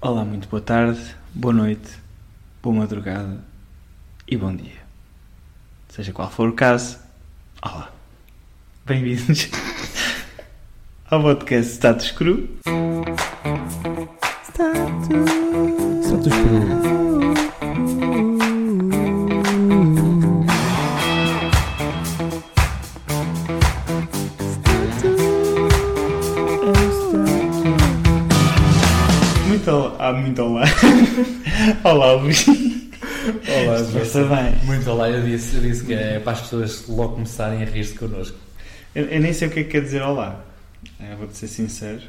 Olá, muito boa tarde, boa noite, boa madrugada e bom dia. Seja qual for o caso, olá. Bem-vindos ao podcast Status Cru. Status Cru. Ah, muito olá. olá, Luís. Olá, Está bem. Muito olá, eu disse, eu disse que é para as pessoas logo começarem a rir-se connosco. Eu, eu nem sei o que é que quer dizer olá. Vou-te ser sincero.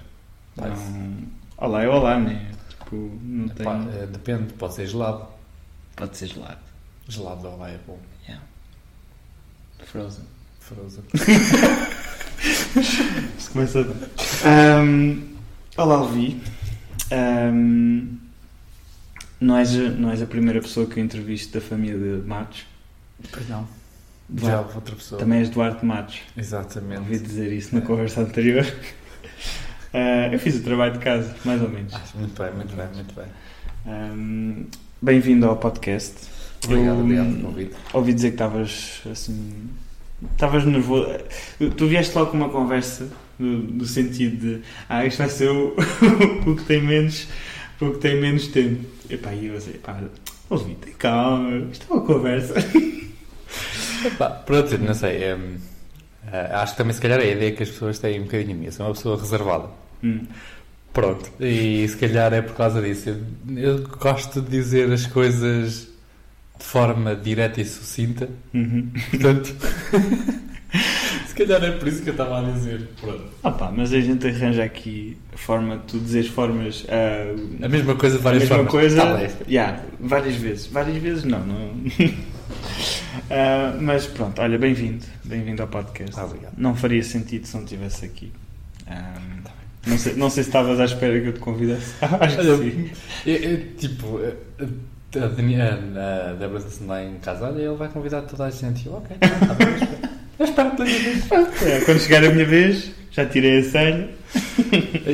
Não... Olá é olá, né? Tipo, não tem... Pá, eh, depende, pode ser gelado. Pode ser gelado. Gelado de olá é bom. Yeah. Frozen. Frozen. Isto começa a... Ahm, olá, Levi. Ahm, não, és, não és a primeira pessoa que eu entrevisto da família de Matos. Pois não. Vá. Já outra pessoa. Também és Duarte Matos. Ouvi Exatamente. dizer isso na É. conversa anterior. Ah, eu fiz o trabalho de casa, mais ou menos. Ah, muito bem, muito bem, muito bem. Ahm, Bem-vindo ao podcast. Obrigado, Eu, obrigado hum, pelo convite. Ouvi dizer que estavas assim. Estavas nervoso. Tu vieste logo com uma conversa no, no sentido de ah, isto vai ser o, o que tem menos o que tem menos tempo. Epá, e eu assim, epá, ouvi, tem calma, isto é uma conversa. Epá, pronto, não sei. hum, eh, acho que também se calhar é a ideia que as pessoas têm um bocadinho a mim. Eu sou uma pessoa reservada. Hum. Pronto. E se calhar é por causa disso. Eu, eu gosto de dizer as coisas de forma direta e sucinta. Uhum. Portanto, se calhar é por isso que eu estava a dizer. Pronto. Ah pá, mas a gente arranja aqui a forma, tu dizes formas. ah, A mesma coisa de a várias mesma formas. coisa. Tá bem. yeah, várias vezes. Várias vezes não, não. Ah, mas pronto, olha, bem-vindo. Bem-vindo ao podcast. Ah, obrigado. Não faria sentido se não estivesse aqui. Ah, Tá não, sei, não sei se estavas à espera que eu te convidasse. Acho que sim. Eu- eu, tipo, a, a, Débora disse lá em casa: Olha, ele vai convidar toda a gente. Eu, ok, tá, tá bem, espero que tenha visto. É, quando chegar a minha vez, já tirei a senha.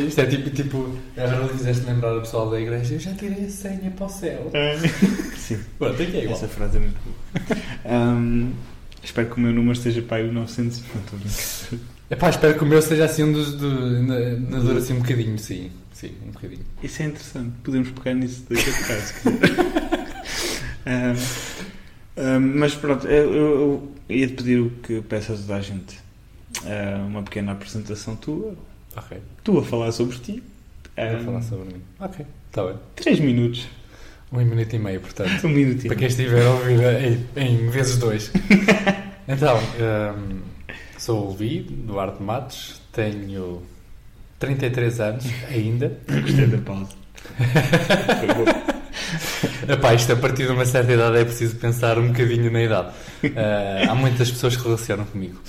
Isto é tipo, tipo, agora fizeste lembrar o pessoal da igreja: Eu já tirei a senha para o céu. Ah, sim. Pronto, aqui é igual. Essa frase é muito boa. Ahm, espero que o meu número esteja para aí o 900. Não estou a brincar. Epá, espero que o meu seja assim um dos. Do, na, na dor assim um bocadinho, sim. Sim, um bocadinho. Isso é interessante. Podemos pegar nisso daqui a bocado, se quiser. Ahm, mas pronto, eu, eu, eu ia-te pedir o que peço a toda a gente. Ah, uma pequena apresentação tua. Ok, Tu a falar sobre ti. vou Ahm, falar sobre mim. Ok, está bem. Três minutos. Um minuto e meio, portanto. Um minutinho. Para quem estiver a ouvir em, em vezes dois. Então, hum, sou o Levi, Duarte Matos, tenho 33 anos ainda. Gostei da pausa. Epá, isto a partir de uma certa idade é preciso pensar um bocadinho na idade. Ah, há muitas pessoas que relacionam comigo,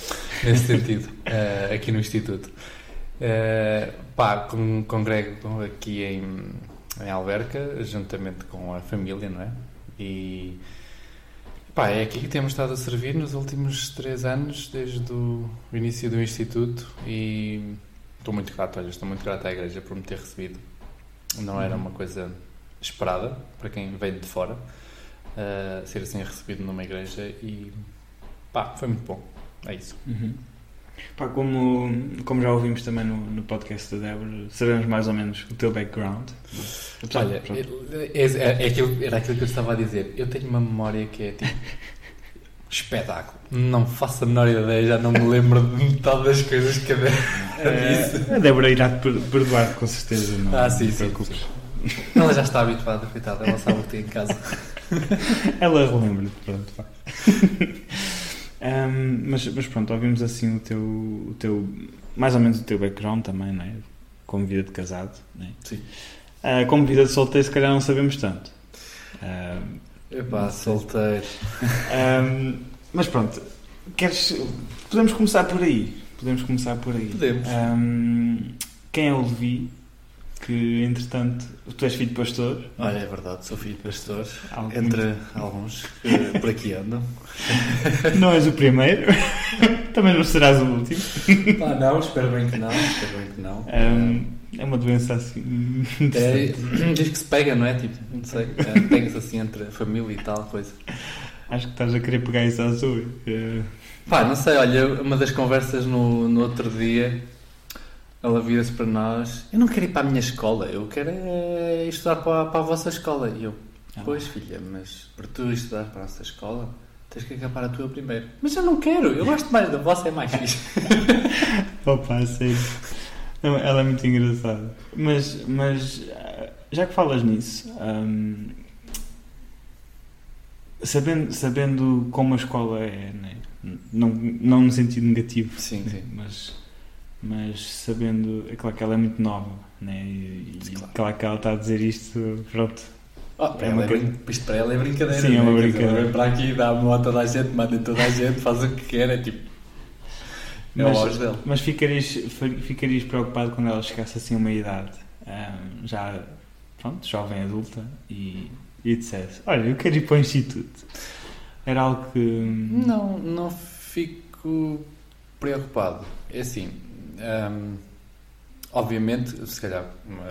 nesse sentido, ah, aqui no Instituto. Ah, pá, con- congrego aqui em, em Alverca, juntamente com a família, não é? E pá, é aqui que temos estado a servir nos últimos três anos, desde o início do Instituto. E estou muito grato, olha, estou muito grato à Igreja por me ter recebido. Não era uma coisa esperada para quem vem de fora uh, ser assim recebido numa igreja e pá, foi muito bom. É isso. Uhum. Pá, como, como já ouvimos também no, no podcast da Débora, sabemos mais ou menos o teu background. Apesar Olha, pronto. é, é- é aquilo, era aquilo que eu estava a dizer. Eu tenho uma memória que é tipo espetáculo. Não faço a menor ideia, já não me lembro de metade das coisas que a Débora disse. Eh, a Débora irá perdoar com certeza. Não, Ah, sim, não te sim, preocupes. Ela já está habituada, coitada, ela sabe o que tem em casa. Ela relembra-te, pronto. vá. Ahm, mas, mas pronto, ouvimos assim o teu, o teu. mais ou menos o teu background também, não é? Como vida de casado, não é? Sim. Ah, como vida de solteiro, se calhar não sabemos tanto. Ahm, Epá, solteiro. ahm, mas pronto, queres. Podemos começar por aí. Podemos começar por aí. Podemos. Ahm, quem é o Levi? Que entretanto, tu és filho de pastor. Olha, é verdade, sou filho de pastor. Entre alguns que por aqui andam. Não és o primeiro. Também não serás o último. Ah, não, espero bem que não. Espero bem que não. É, é uma doença assim. É, diz que se pega, não é? Tipo, não sei. É, Pega-se assim entre a família e tal coisa. Acho que estás a querer pegar isso sua. É, Pá, não sei, olha, uma das conversas no, no outro dia, ela vira-se para nós: Eu não quero ir para a minha escola, eu quero é estudar para, a- para a vossa escola. E eu, Ah. pois filha, mas para tu estudar para a nossa escola, tens que acabar a tua primeiro. Mas eu não quero, eu gosto mais da vossa, é mais fixe. Opa, sério. Não, Ela é muito engraçada. Mas, mas já que falas nisso, hum, sabendo, sabendo como a escola é, né? não, não no sentido negativo, Sim, sim. mas, mas sabendo, é claro que ela é muito nova, né? e, e Claro. claro que ela está a dizer isto, pronto. Oh, para É uma brin- isto para ela é brincadeira. Sim, é uma né? Dizer, brincadeira. para aqui, dá a moto a toda a gente, manda toda a gente, faz o que quer, é tipo. É Mas- auge dela. Mas ficarias, fi- ficarias preocupado quando ela chegasse assim a uma idade hum, já pronto, jovem adulta e, e dissesse: Olha, eu quero ir para o instituto. Era algo que. Não, não fico preocupado. É assim, hum, obviamente, se calhar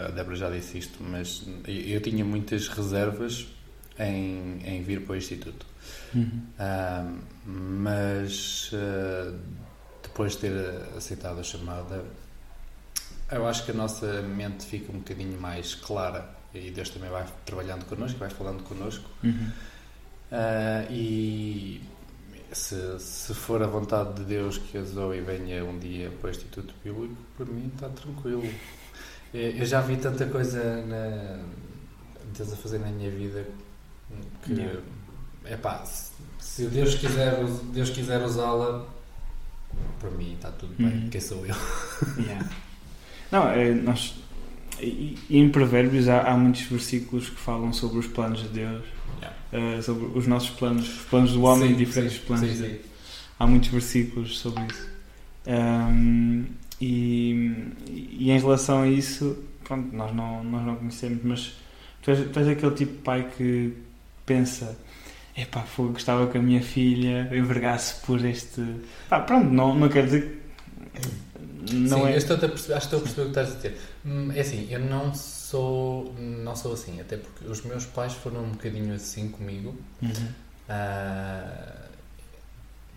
a Débora já disse isto, mas eu, tinha muitas reservas em, em vir para o Instituto. Uhum. Hum, mas uh, depois de ter aceitado a chamada, eu acho que a nossa mente fica um bocadinho mais clara e Deus também vai trabalhando connosco, vai falando connosco. Uhum. Ah, e se, se for a vontade de Deus que a Zoe venha um dia para o Instituto Bíblico, para mim está tranquilo. Eu já vi tanta coisa na, Deus a fazer na minha vida que Yeah. epá, se, Deus quiser, us- Deus quiser usá-la, para mim está tudo bem. Uhum. Quem sou eu? Yeah. Não, é, nós. E, e em Provérbios há, há muitos versículos que falam sobre os planos de Deus, Yeah. eh, sobre os nossos planos, os planos do homem Sim, e diferentes sim, planos. sim, de. Deus. Há muitos versículos sobre isso. Ahm, e, e em relação a isso, pronto, nós não, nós não conhecemos, mas tu és, tu és aquele tipo de pai que pensa. Epá, fogo, gostava que a minha filha envergasse por este. Pá, pronto, não, não quer dizer que. Não Sim, é. eu estou a perceber, acho que estou a perceber o que estás a dizer. Hum, É assim, eu não sou, não sou assim, até porque os meus pais foram um bocadinho assim comigo. Uhum. Ah,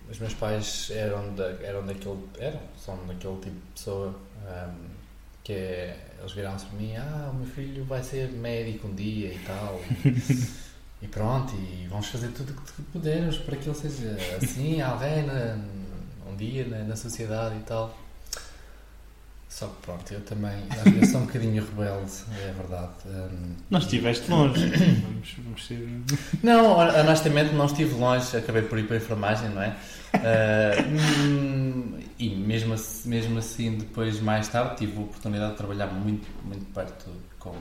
os meus pais eram, da, eram daquele, eram, são daquele tipo de pessoa ahm, que é, eles viraram-se para mim, ah, o meu filho vai ser médico um dia e tal. E pronto, e vamos fazer tudo o que pudermos para que ele seja assim, alguém na, um dia na, na sociedade e tal. Só que pronto, eu também às vezes sou um bocadinho rebelde, é verdade. Hum, Não estiveste longe. vamos, vamos ser. não, hon- honestamente não estive longe, acabei por ir para a enfermagem, não é? Hum, e mesmo assim, mesmo assim, depois, mais tarde, tive a oportunidade de trabalhar muito, muito perto com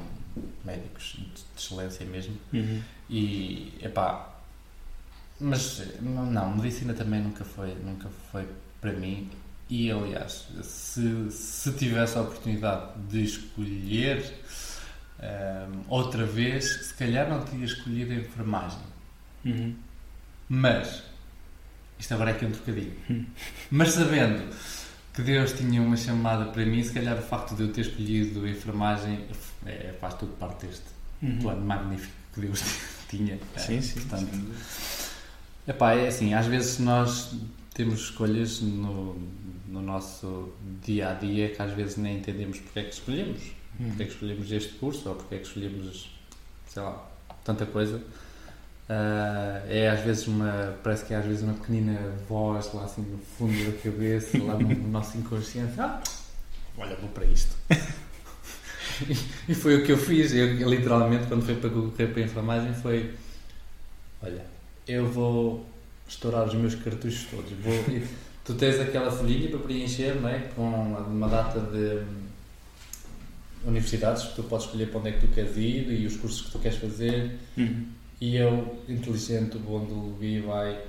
médicos de de excelência mesmo. Uhum. E, epá, mas não, medicina também nunca foi, nunca foi para mim. E, aliás, se, se tivesse a oportunidade de escolher hum, outra vez, se calhar não teria escolhido a enfermagem. Uhum. Mas, isto agora é aqui um trocadilho, Hum. mas sabendo que Deus tinha uma chamada para mim, se calhar o facto de eu ter escolhido a enfermagem é, faz tudo parte deste Uhum. plano magnífico que Deus tinha. Sim, sim. Portanto, sim. epá, é assim, às vezes nós temos escolhas no, no nosso dia a dia que às vezes nem entendemos porque é que escolhemos. Uhum. Porque é que escolhemos este curso ou porque é que escolhemos, sei lá, tanta coisa. Ah, é às vezes uma, parece que é às vezes uma pequenina voz lá assim no fundo da cabeça, lá no, no nosso inconsciente. Ah, olha, vou para isto. e foi o que eu fiz. Eu, literalmente, quando fui para concorrer para a enfermagem, foi: Olha, eu vou estourar os meus cartuchos todos. Vou, tu tens aquela folhinha para preencher, não é? Com uma data de hum, universidades que tu podes escolher para onde é que tu queres ir e os cursos que tu queres fazer. Uhum. E eu, inteligente, o bom do Levi, vai,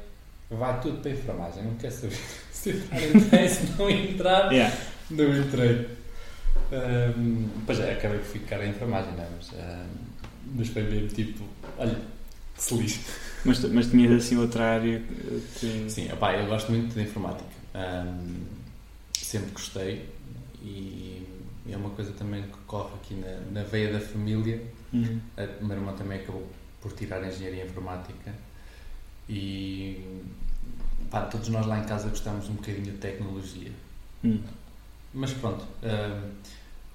vai tudo para a enfermagem. Não quer saber se entrar, se não entrar. Yeah. Não entrei. Ahm, pois é, acabei por ficar em enfermagem, não é? Mas, ahm, mas foi mesmo tipo, olha, que se lixe. Mas, mas tinhas assim outra área que. Sim, opá, eu gosto muito de informática. Um, sempre gostei e é uma coisa também que corre aqui na, na veia da família. Uhum. A minha irmã também acabou por tirar Engenharia Informática e pá, todos nós lá em casa gostamos um bocadinho de tecnologia. Uhum. Mas pronto, um,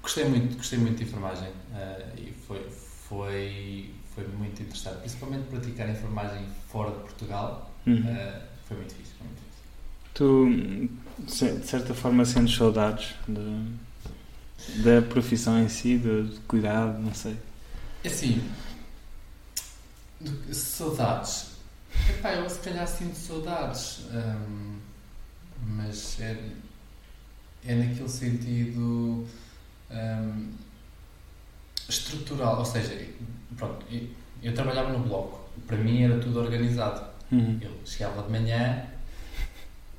gostei muito, gostei muito de enfermagem uh, e foi, foi, foi muito interessante, principalmente praticar enfermagem fora de Portugal. Uhum. Uh, foi muito fixe, foi muito fixe. Tu, de certa forma, sentes saudades de, da profissão em si, do de cuidado, não sei. É Assim, saudades. Epá, eu se calhar sinto saudades, hum, mas é, é naquele sentido hum, estrutural, ou seja, pronto, eu, eu trabalhava no bloco, para mim era tudo organizado. Uhum. Eu chegava de manhã,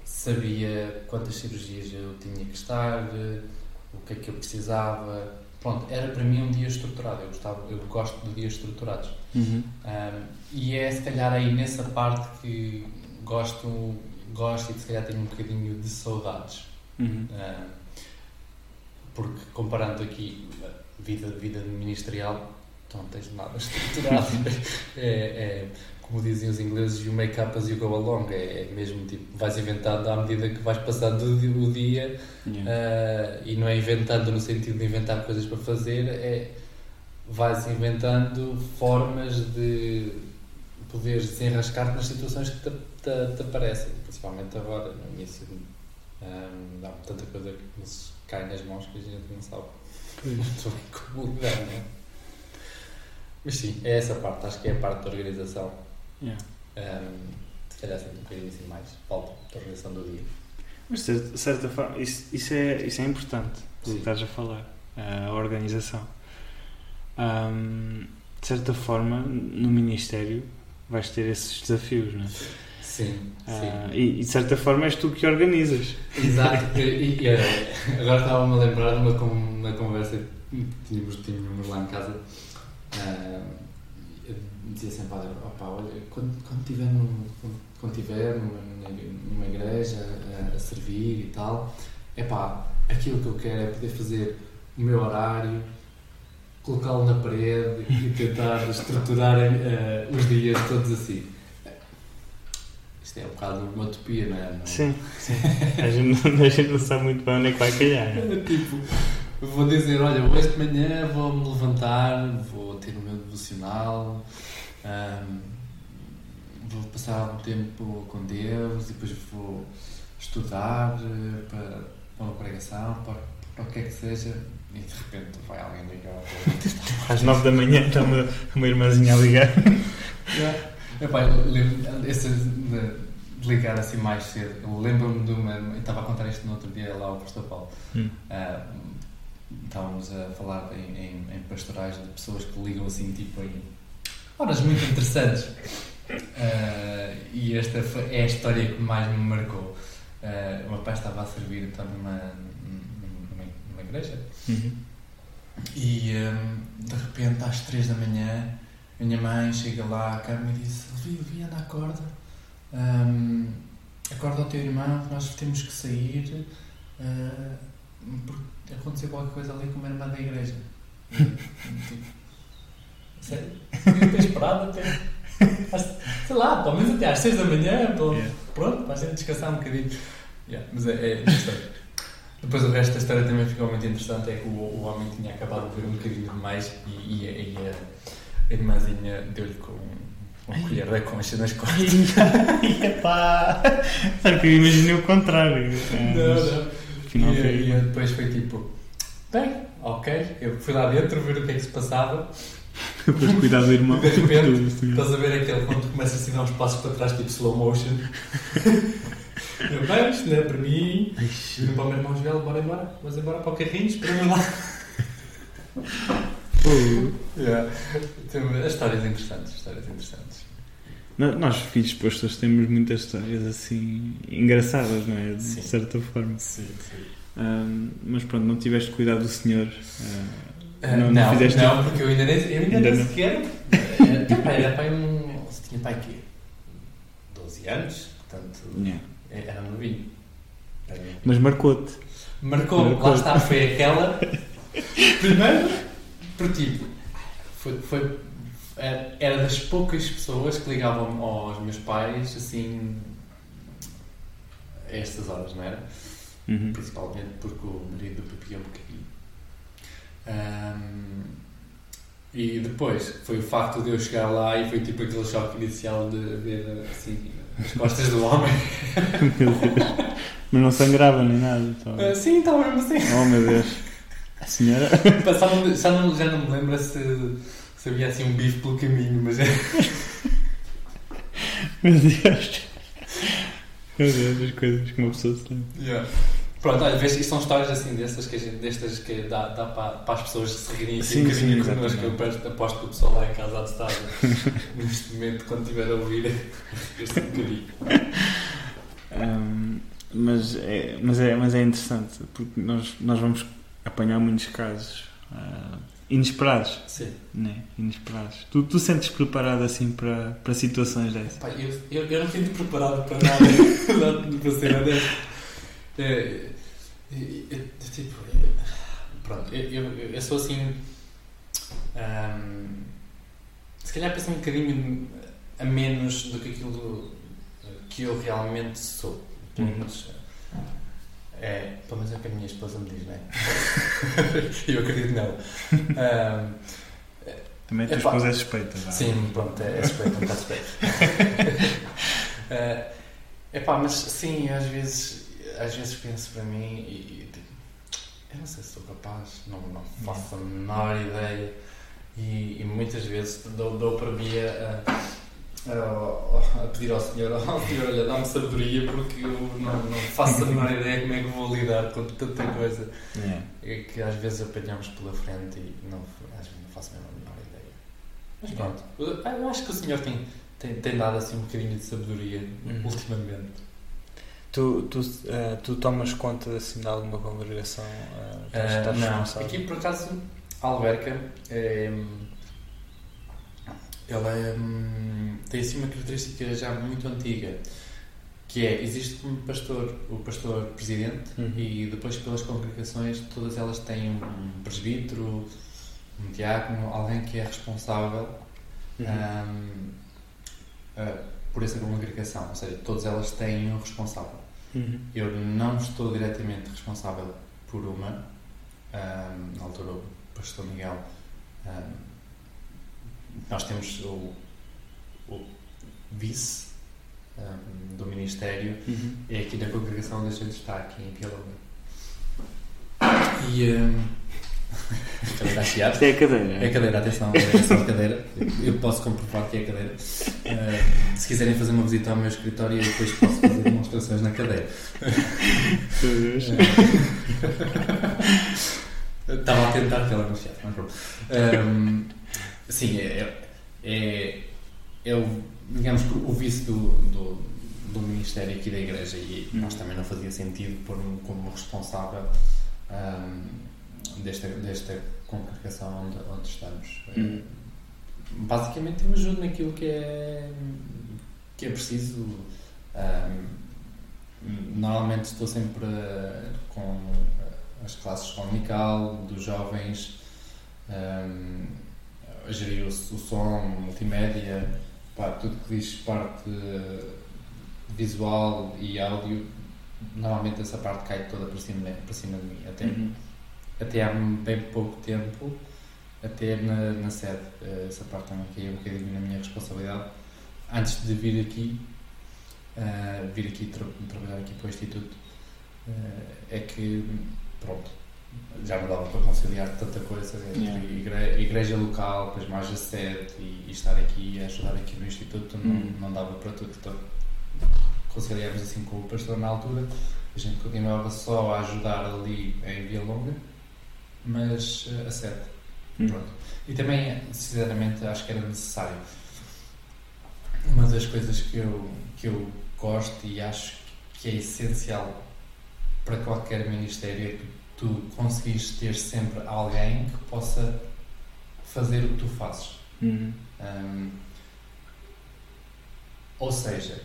sabia quantas cirurgias eu tinha que estar, o que é que eu precisava. Pronto, era para mim um dia estruturado. Eu, gostava, eu gosto de dias estruturados. Uhum. Um, e é se calhar aí nessa parte que gosto, gosto e se calhar tenho um bocadinho de saudades. Uhum. Um, porque comparando aqui vida, vida ministerial, tu não tens nada estruturado. é, é, como dizem os ingleses, you make up as you go along. É, é mesmo tipo, vais inventando à medida que vais passando o di- o dia Yeah. Uh, e não é inventando no sentido de inventar coisas para fazer, é vais inventando formas de poderes desenrascar-te nas situações que te, te, te aparecem, principalmente agora, no início. Um, dá tanta coisa que nos cai nas mãos que a gente não sabe muito bem como lidar, não é? Mas sim, é essa parte, acho que é a parte da organização. Yeah. Um, se calhar sempre um bocadinho assim mais, falta da organização do dia. Mas de certa forma, isso, isso, é, isso é importante, o que estás a falar, a organização. Ahm, de certa forma, no Ministério vais ter esses desafios, não é? Sim, Ah, e, e de certa forma és tu que organizas. Exato, e, e, agora estava-me a lembrar de uma, uma conversa que tínhamos, tínhamos lá em casa. eu dizia sempre "Opa, olha, quando, quando num, quando, quando estiver numa, numa igreja a, a servir e tal, é pá, aquilo que eu quero é poder fazer o meu horário, colocá-lo na parede e tentar estruturar eh, os dias todos assim. Isto é um bocado uma utopia, não é? Não- Sim, sim. A gente, a gente não sabe muito bem onde é que vai calhar. é? tipo, vou dizer, olha, hoje de manhã vou-me levantar, vou ter o meu devocional, vou passar um tempo com Deus e depois vou estudar eh, para, para uma pregação, para, para o que é que seja, e de repente vai alguém ligar. Às nove da manhã está uma, uma irmãzinha a ligar. Epá, eu lembro- de ligar assim mais cedo, eu lembro-me de uma. Eu estava a contar isto no outro dia lá ao Pastor Paulo. Hum. Ah, estávamos a falar em, em, em pastorais de pessoas que ligam assim, tipo, em horas muito interessantes. Ah, e esta é a história que mais me marcou. Ah, o meu pai estava a servir então numa, numa, numa igreja Uhum. e hum, de repente às 3 da manhã a minha mãe chega lá à cama e diz Levi, Levi, anda, acorda Hum, acorda o teu irmão que nós temos que sair ah, porque aconteceu qualquer coisa ali com uma irmã da igreja sério? Podia ter esperado até sei lá, pelo menos até às 6 da manhã para, Yeah. pronto, para a gente descansar um bocadinho Yeah, mas é, é interessante depois o resto da história também ficou muito interessante, é que o, o homem tinha acabado de ver um bocadinho demais e, e, a- e a, a irmãzinha deu-lhe com uma colher da concha nas costas. Epá! Sabe que eu imaginei o contrário. Não, não. Afinal, E, foi- e depois foi tipo, bem, ok, eu fui lá dentro ver o que é que se passava. Depois de cuidar do irmão. De repente. Estás a ver aquele quando tu começas assim a dar uns passos para trás, tipo slow motion. Eu, bem, isto não é para mim. Viro para o meu irmão Joel, bora embora, vamos embora para o carrinho, esperamos lá. Yeah. Histórias interessantes, histórias interessantes. Nós, filhos postos, temos muitas histórias assim engraçadas, não é? De Sim. certa forma. Sim, sim. Mas pronto, não tiveste cuidado do senhor. ah, não, não, não, fizeste. porque eu ainda nem, eu ainda Ainda nem não. sequer. Era, tipo, era pai um. Tinha pai quê? 12 anos, portanto. Yeah. Era novinho. Mas marcou-te. Marcou, Marcou. lá está, foi aquela. Primeiro, por tipo, foi, foi, era das poucas pessoas que ligavam aos meus pais assim. a estas horas, não era? Uhum. Principalmente porque o marido do Pipi é um bocadinho. Ahm, e depois foi o facto de eu chegar lá e foi tipo aquele choque inicial de ver assim as costas do homem. Meu Deus. Mas não sangrava nem nada. Então. Ah, sim, estava mesmo assim. Oh meu Deus. A senhora. Só não- já, não, já não me lembro se, se havia assim um bife pelo caminho, mas é. Meu Deus. Meu Deus, as coisas que uma pessoa se lembra. Pronto, olha, vês, isto são histórias assim destas que, gente, destas que dá, dá para, para as pessoas se rirem aqui Sim, um bocadinho connosco. Eu aposto- que o pessoal lá em casa há de estar neste momento, quando estiver a ouvir, este um bocadinho. Ahm, mas, é, mas, é, mas é interessante porque nós, nós vamos apanhar muitos casos ah, inesperados. Sim. Né? Inesperados. Tu, tu sentes preparado assim para, para situações dessas? Pá, eu, eu, eu não sinto preparado para nada, para ser honesto. É, é, é, é, tipo, pronto, eu, eu, eu sou assim. se calhar penso um bocadinho a menos do que aquilo que eu realmente sou. Uhum. menos, é, pelo menos é o que a minha esposa me diz, não é? eu acredito nela. Ahm, Também a tua esposa é suspeita. vá. Sim, pronto, é, é suspeito, um bocado suspeito. é epá, mas sim, às vezes, às vezes penso para mim e, e digo, eu não sei se sou capaz, não, não faço a menor ideia. E, e muitas vezes dou, dou para mim a, a, pedir ao Senhor, ao Senhor, olha, dá-me sabedoria porque eu não, não faço a menor ideia como é que vou lidar com tanta coisa É. é que às vezes apanhamos pela frente e não, às vezes não faço mesmo a menor ideia. Mas pronto, eu, eu acho que o senhor tem, tem, tem dado assim um bocadinho de sabedoria Uhum. ultimamente. Tu, tu, eh, tu tomas conta assim, de alguma congregação? eh, Ah, estás não, aqui por acaso a Alverca é, ela é, tem assim uma característica já muito antiga que é, existe um pastor, o pastor presidente Uhum. e depois pelas congregações todas elas têm um presbítero, um diácono, alguém que é responsável Uhum. Ahm, ah, por essa congregação, ou seja, todas elas têm um responsável. Uhum. Eu não estou diretamente responsável por uma, ahm, na altura o pastor Miguel, ahm, nós temos o, o vice ahm, do Ministério, Uhum. é aqui na congregação onde a gente está, aqui em Pialonga. E. a cadeira a. Isto é a cadeira. É a cadeira, atenção, é só a cadeira. Eu posso comprovar que é a cadeira. Ah, se quiserem fazer uma visita ao meu escritório, eu depois posso fazer demonstrações na cadeira. Deus. Estava a tentar que ela não chefe, mas pronto. Ahm, sim, é, é, é o, digamos, que o vice do, do, do Ministério aqui da Igreja e Hum. nós também não fazia sentido pôr-me como responsável ahm, desta, desta congregação onde, onde estamos. Hum. Basicamente eu ajudo naquilo que é, que é preciso. Ahm, normalmente estou sempre com as classes comunical dos jovens, ahm, a gerir o, o som, multimédia, pá, tudo que diz parte visual e áudio, normalmente essa parte cai toda para cima, para cima de mim. Até, Uhum. até há bem pouco tempo, até na, na sede, eh, essa parte também caiu um bocadinho na minha responsabilidade. Antes de vir aqui, eh, vir aqui tra trabalhar aqui para o Instituto, eh, é que, pronto, já me dava para conciliar tanta coisa entre Yeah. igre- igreja local, depois mais a sede e, e estar aqui e ajudar aqui no Instituto, não, Hum. não dava para tudo. Então, conciliámos assim com o pastor na altura, a gente continuava só a ajudar ali em Via Longa, mas eh, a sede. Hum. Pronto. E também, sinceramente, acho que era necessário. Uma das coisas que eu, que eu gosto e acho que é essencial para qualquer ministério é que tu conseguires ter sempre alguém que possa fazer o que tu fazes. Uhum. Hum, ou seja,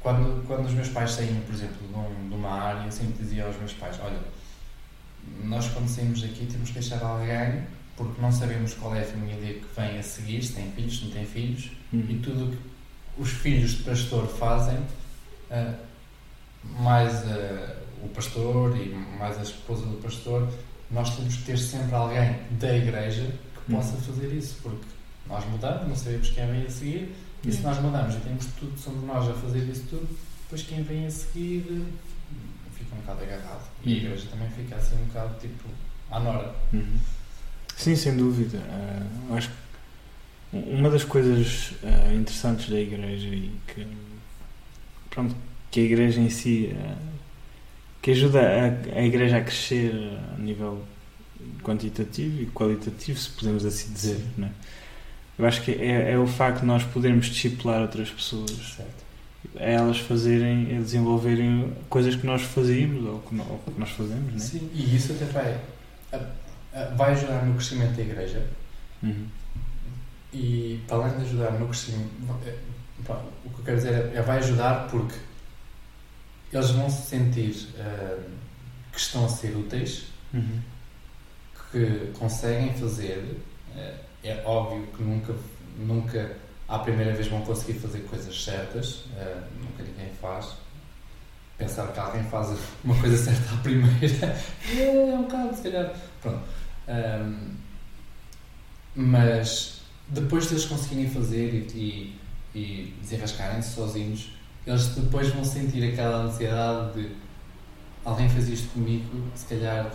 quando, quando os meus pais saíam, por exemplo, de, um, de uma área, eu sempre dizia aos meus pais: Olha, nós quando saímos daqui temos que deixar alguém, porque não sabemos qual é a família que vem a seguir, se tem filhos, se não tem filhos, Uhum. e tudo o que os filhos de pastor fazem, ah, mais ah, o pastor e mais a esposa do pastor, nós temos que ter sempre alguém da igreja que Uhum. possa fazer isso, porque nós mudamos, não sabemos quem vem a seguir, e se Yeah. nós mudamos e temos tudo, somos nós a fazer isso tudo, depois quem vem a seguir fica um bocado agarrado. E a Uhum. igreja também fica assim um bocado tipo à nora. Uhum. Sim, sem dúvida. Eu acho que uma das coisas ah, interessantes da igreja e que pronto, que a igreja em si ah, que ajuda a, a igreja a crescer a nível quantitativo e qualitativo, se podemos assim dizer, Sim. né? Eu acho que é, é o facto de nós podermos discipular outras pessoas, Certo. a elas fazerem, a desenvolverem coisas que nós fazíamos ou que, ou que nós fazemos, né? Sim, e isso até vai, vai ajudar no crescimento da igreja Uhum. e para além de ajudar no crescimento, pá, o que eu quero dizer é, é vai ajudar porque eles vão se sentir ah, que estão a ser úteis, Uhum. que conseguem fazer. eh, é óbvio que nunca, nunca à primeira vez vão conseguir fazer coisas certas, eh, nunca ninguém faz. Pensar que alguém faz uma coisa certa à primeira é um bocado, se calhar. Pronto. Ahm, mas depois de eles conseguirem fazer e, e, e desenrascarem-se sozinhos, eles depois vão sentir aquela ansiedade de alguém fez isto comigo, se calhar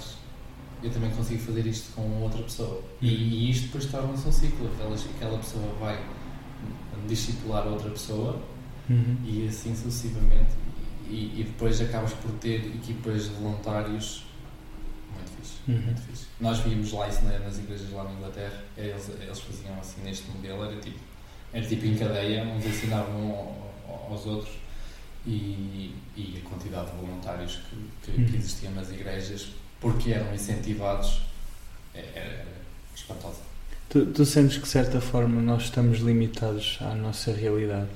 eu também consigo fazer isto com outra pessoa. E, e isto depois torna-se um ciclo. Aquela, aquela pessoa vai discipular outra pessoa Uhum. e assim sucessivamente. E, e depois acabas por ter equipas de voluntários muito fixe. Uhum. Muito fixe. Nós víamos lá isso na- nas igrejas lá na Inglaterra, eles, eles faziam assim neste modelo, era tipo, era tipo em cadeia, uns ensinavam um aos outros e, e a quantidade de voluntários que, que, Uhum. que existiam nas igrejas, porque eram incentivados, é- era, era espantosa. Tu, tu sentes que de certa forma nós estamos limitados à nossa realidade?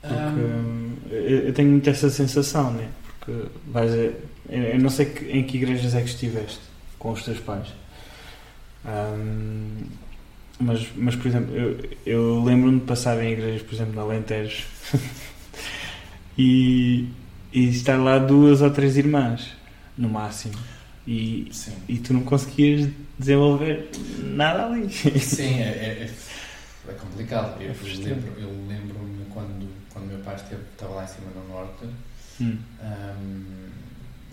Porque hum, eu, eu tenho muito essa sensação, né? Porque vais a, eu não sei que- em que igrejas é que estiveste com os teus pais. Hum, mas, mas, por exemplo, eu, eu lembro-me de passar em igrejas, por exemplo, na Alentejo e, e estar lá duas ou três irmãs, no máximo. E, Sim. e tu não conseguias desenvolver nada ali. Sim, é, é, é- é complicado. Eu É frustrante. lembro- eu lembro-me quando, quando meu pai esteve, estava lá em cima no norte, Hum. hum,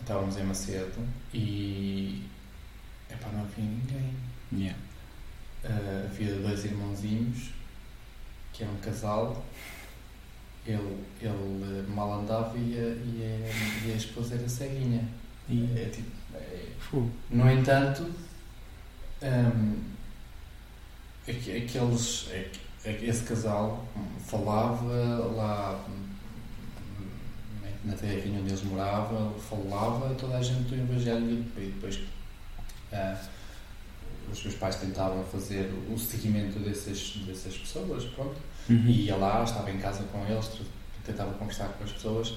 estávamos em Macedo e epá, não havia ninguém. Yeah. Ah, havia dois irmãozinhos que eram um casal. Ele, ele mal andava e a, e a, e a esposa era ceguinha. E, É, tipo, é- no entanto, hum, aqu- aqueles, aqu- esse casal falava lá hum, na terrinha onde eles moravam, falava toda a gente do Evangelho e depois ah, os meus pais tentavam fazer o seguimento dessas, dessas pessoas, pronto, Uhum. e ia lá, estava em casa com eles, tentava conversar com as pessoas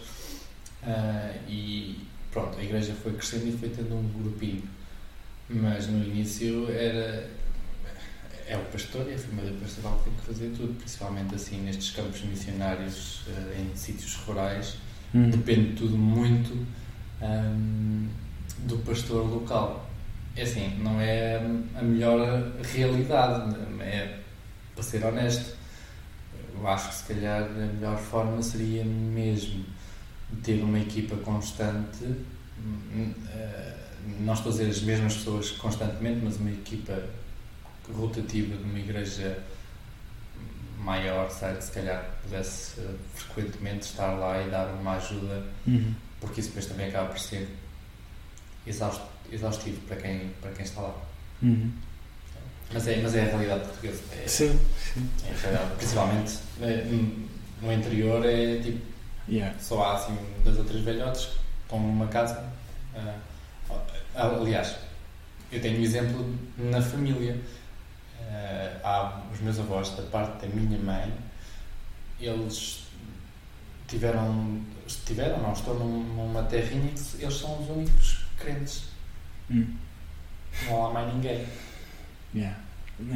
ah, e pronto, a igreja foi crescendo e foi tendo um grupinho. Mas no início era é o pastor e a família pastoral que tem que fazer tudo, principalmente assim nestes campos missionários ah, em sítios rurais. Uhum. Depende tudo muito ahm, do pastor local. É assim, não é a melhor realidade, é para ser honesto. Eu acho que se calhar a melhor forma seria mesmo ter uma equipa constante, hum, eh, não estou a dizer as mesmas pessoas constantemente, mas uma equipa rotativa de uma igreja maior, certo? se calhar pudesse frequentemente estar lá e dar uma ajuda, Uhum. porque isso depois também acaba por ser exaustivo para quem, para quem está lá. Uhum. Mas é, mas é a realidade portuguesa. É, Sim, sim. é a realidade. Principalmente eh, no interior é tipo, Yeah. só há assim dois ou três velhotes que estão numa casa. ah, aliás, eu tenho um exemplo na família. Ah, há os meus avós, da parte da minha mãe, eles tiveram, tiveram não, estão num- numa terrinha que eles são os únicos crentes. Hum. Não há mais ninguém. Yeah.